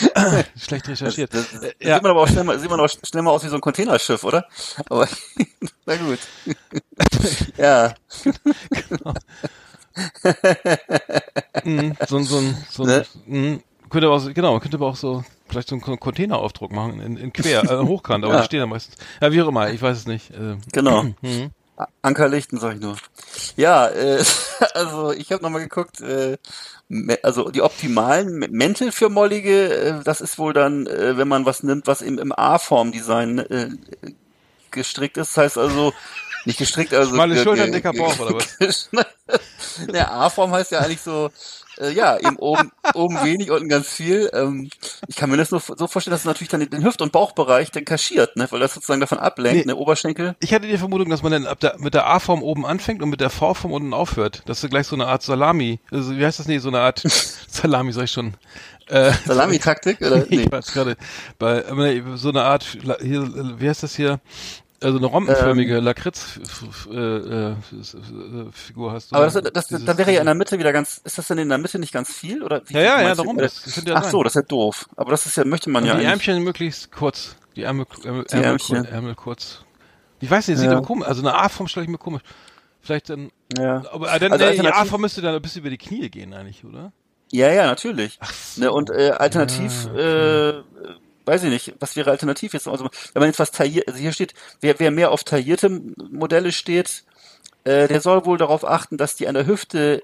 Schlecht recherchiert. das, das Äh, sieht man aber auch schnell mal, sieht man auch schnell mal aus wie so ein Containerschiff, oder? Aber, na gut. ja, Mhm, so, ein- so so Ne? mhm, könnte aber auch, so- genau, könnte aber auch so, vielleicht so einen Con- Containeraufdruck machen, in, in quer, äh, hochkant, aber Ja. die stehen da meistens. Ja, wie auch immer, ich weiß es nicht. Äh, genau. mhm. Ankerlichten, sag ich nur. Ja, äh, also ich habe nochmal geguckt, äh, also die optimalen Mäntel für Mollige, äh, das ist wohl dann, äh, wenn man was nimmt, was im, im A-Form-Design äh, gestrickt ist. Das heißt also, nicht gestrickt, also... Schmale Schultern, dicker Bauch, oder was? Der A-Form heißt ja eigentlich so, äh, ja, eben oben, oben wenig, unten ganz viel. Ähm, ich kann mir das nur so vorstellen, dass es natürlich dann den Hüft- und Bauchbereich dann kaschiert, ne, weil das sozusagen davon ablenkt, Nee. ne, Oberschenkel. Ich hatte die Vermutung, dass man dann ab der, mit der A-Form oben anfängt und mit der V-Form unten aufhört. Dass du gleich so eine Art Salami, also wie heißt das? Nee, so eine Art Salami, sag ich schon. Äh, Salami-Taktik, oder? Nee. ich weiß gerade, bei nee, so eine Art, hier, wie heißt das hier? Also eine rompenförmige Ähm. Lakritz-Figur hast du. Aber das, das, Dieses- da wäre ja in der Mitte wieder ganz, ist das denn in der Mitte nicht ganz viel, oder? Wie, Ja, ja, ja, darum, das könnte ja Ach sein. so, das ist ja doof. Aber das ist ja, möchte man Und ja die. Ärmchen möglichst kurz. Die Ärmel, Ärmel, Die Ärmel, Ärmel kurz. Ich weiß nicht, sieht Ja. aber komisch. Also eine A-Form stelle ich mir komisch. Vielleicht dann. Ja. Aber äh, dann, Also nee, die alternativ- A-Form müsste dann ein bisschen über die Knie gehen, eigentlich, oder? Ja, ja, natürlich. so. Ne, und äh, alternativ, Ah, äh, weiß ich nicht, was wäre alternativ jetzt? Also, wenn man jetzt was tailliert, also hier steht, wer, wer mehr auf taillierte Modelle steht, äh, der soll wohl darauf achten, dass die an der Hüfte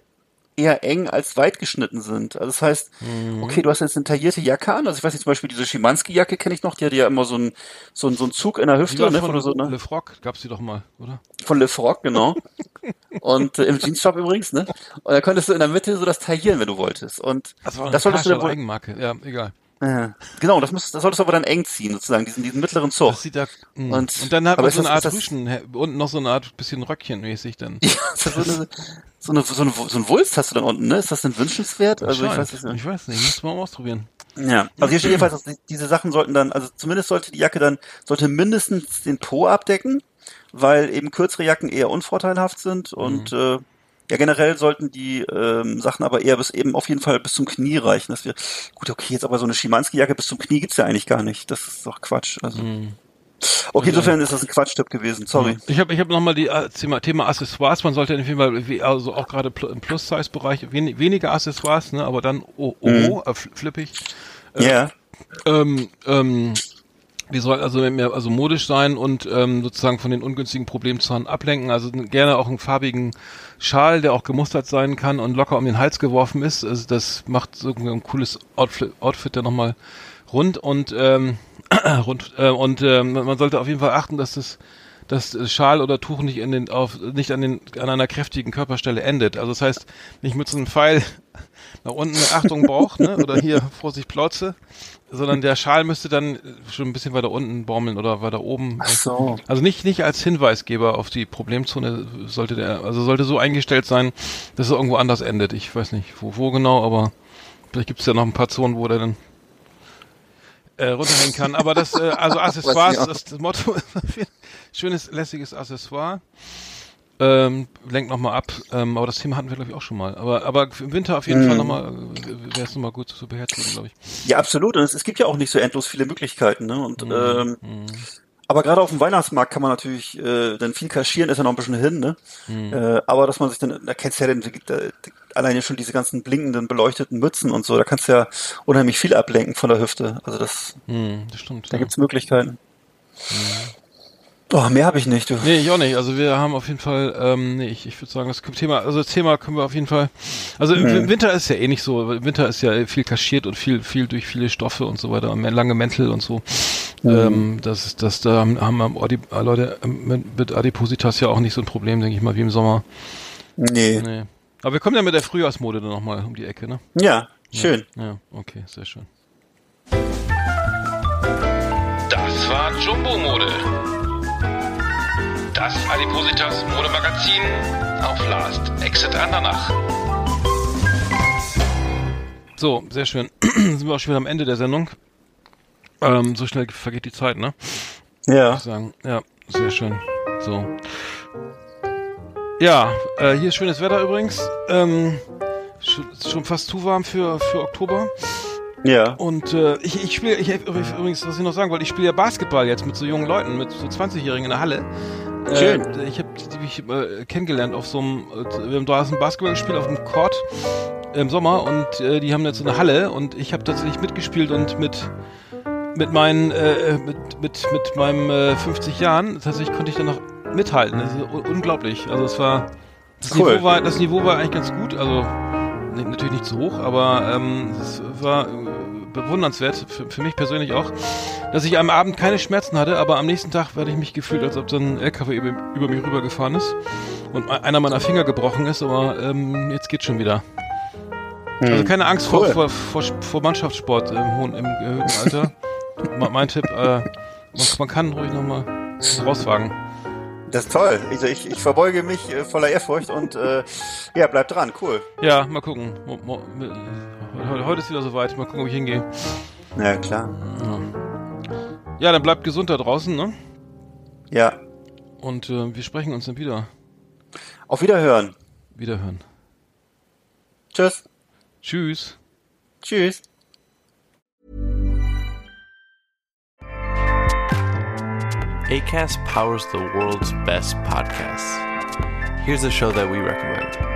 eher eng als weit geschnitten sind. Also das heißt, Mhm. okay, du hast jetzt eine taillierte Jacke an, also ich weiß nicht, zum Beispiel diese Schimanski-Jacke kenne ich noch, die hatte ja immer so einen so einen, so einen Zug in der Hüfte, ne, von oder so, ne? Le Froc, gab's die doch mal, oder? Von Le Froc, genau. Und äh, im Jeansshop übrigens, ne? Und da konntest du in der Mitte so das taillieren, wenn du wolltest. Und Das war eine das solltest du dann wohl, Eigenmarke. Ja, egal. Ja, genau, das, müsstest, das solltest du aber dann eng ziehen, sozusagen, diesen, diesen mittleren Zug. Das sieht da, mh. Und- und, dann hat man so eine Art das- Rüschen, unten noch so eine Art bisschen Röckchen mäßig dann. Ja, so, eine, so, eine, so, eine, so ein Wulst hast du dann unten, ne? Ist das denn wünschenswert? Also ich weiß nicht. ich weiß nicht, muss man mal ausprobieren. Ja, also hier steht jedenfalls, diese Sachen sollten dann, also zumindest sollte die Jacke dann, sollte mindestens den Po abdecken, weil eben kürzere Jacken eher unvorteilhaft sind und äh, ja generell sollten die ähm, Sachen aber eher bis eben auf jeden Fall bis zum Knie reichen. Das wir gut, okay, jetzt aber so eine Schimanski-Jacke bis zum Knie gibt's ja eigentlich gar nicht. Das ist doch Quatsch. Also okay, insofern ist das ein Quatschtipp gewesen. Sorry. Ich habe ich hab nochmal die äh, Thema, Thema Accessoires. Man sollte auf jeden Fall, wie- also auch gerade im Plus-Size-Bereich, wen, weniger Accessoires, ne, aber dann oh, oh, Mhm. äh, fl- flippig. Ja. Ähm, ähm, die soll also mehr also modisch sein und ähm, sozusagen von den ungünstigen Problemzonen ablenken. Also gerne auch einen farbigen Schal, der auch gemustert sein kann und locker um den Hals geworfen ist. Also das macht so ein cooles Outfit, Outfit dann nochmal rund und ähm, rund äh, und ähm, man sollte auf jeden Fall achten, dass das dass äh, Schal oder Tuch nicht in den auf nicht an den an einer kräftigen Körperstelle endet. Also das heißt, nicht mit so einem Pfeil nach unten Achtung Bauch, ne? Oder hier Vorsicht Plauze, sondern der Schal müsste dann schon ein bisschen weiter unten baumeln oder weiter oben. Ach so. Also nicht nicht als Hinweisgeber auf die Problemzone sollte der also sollte so eingestellt sein, dass er irgendwo anders endet. Ich weiß nicht, wo, wo genau, aber vielleicht gibt es ja noch ein paar Zonen, wo der dann äh, runterhängen kann. Aber das, äh, also Accessoires, das, das Motto ist schönes, lässiges Accessoire. Ähm, lenkt nochmal ab, ähm, aber das Thema hatten wir, glaube ich, auch schon mal. Aber, aber im Winter auf jeden Mhm. Fall nochmal, wäre es nochmal gut zu beherzigen, glaube ich. Ja, absolut. Und es, es gibt ja auch nicht so endlos viele Möglichkeiten. Ne? Und ähm, Mhm. aber gerade auf dem Weihnachtsmarkt kann man natürlich äh, dann viel kaschieren, ist ja noch ein bisschen hin. Ne? Mhm. Äh, aber dass man sich dann, da kennst du ja dann, da, alleine schon diese ganzen blinkenden, beleuchteten Mützen und so, da kannst du ja unheimlich viel ablenken von der Hüfte. Also das, Hm, das stimmt. da ja. gibt's Möglichkeiten. Oh, mehr habe ich nicht. Du. Nee, ich auch nicht. Also wir haben auf jeden Fall, ähm, nee, ich, ich würde sagen, das Thema, also das Thema können wir auf jeden Fall. Also im im Winter ist ja eh nicht so. Im Winter ist ja viel kaschiert und viel, viel durch viele Stoffe und so weiter, und lange Mäntel und so. Ähm, das ist, das da haben, haben Adi, äh, Leute ähm, mit, Adipositas ja auch nicht so ein Problem, denke ich mal, wie im Sommer. Nee. Nee. Aber wir kommen ja mit der Frühjahrsmode dann nochmal um die Ecke, ne? Ja, schön. Ja, okay, sehr schön. Das war Jumbo Mode. Das Adipositas Modemagazin auf Last Exit Andernach. So, sehr schön. Sind wir auch schon wieder am Ende der Sendung. Ähm, so schnell vergeht die Zeit, ne? Ja. Ja, sehr schön. So. Ja, äh, hier ist schönes Wetter übrigens. Ähm, schon, schon fast zu warm für, für Oktober. Ja. Und äh, ich, ich spiele, ich, übrigens, was ich noch sagen wollte, ich spiele ja Basketball jetzt mit so jungen Leuten, mit so 20-Jährigen in der Halle. Schön. Äh, ich habe die mich äh, kennengelernt auf so einem, äh, wir haben da ein Basketball gespielt auf dem Court im Sommer und äh, die haben jetzt so eine Halle und ich habe tatsächlich mitgespielt und mit mit meinen äh, mit mit mit meinem äh, 50 Jahren tatsächlich konnte ich dann noch mithalten. Das ist un unglaublich. Also es war das Cool. Niveau war das Niveau war eigentlich ganz gut. Also natürlich nicht so hoch, aber ähm, es war äh, bewundernswert für, für mich persönlich auch, dass ich am Abend keine Schmerzen hatte, aber am nächsten Tag werde ich mich gefühlt, als ob so ein LKW über, über mich rübergefahren ist und e- einer meiner Finger gebrochen ist, aber ähm, jetzt geht's schon wieder. Also keine Angst Cool. vor, vor, vor, Mannschaftssport im hohen, im erhöhten Alter. Me- mein Tipp, äh, man, man kann ruhig nochmal rauswagen. Das ist toll. Ich, ich, ich verbeuge mich äh, voller Ehrfurcht und äh, ja, bleib dran. Cool. Ja, mal gucken. Mo, mo, mi- heute, ist wieder soweit. Mal gucken, ob ich hingehe. Ja, klar. Ja, dann bleibt gesund da draußen, ne? Ja. Und äh, wir sprechen uns dann wieder. Auf Wiederhören. Wiederhören. Tschüss. Tschüss. Tschüss. ACAST powers the world's best podcasts. Here's a show that we recommend.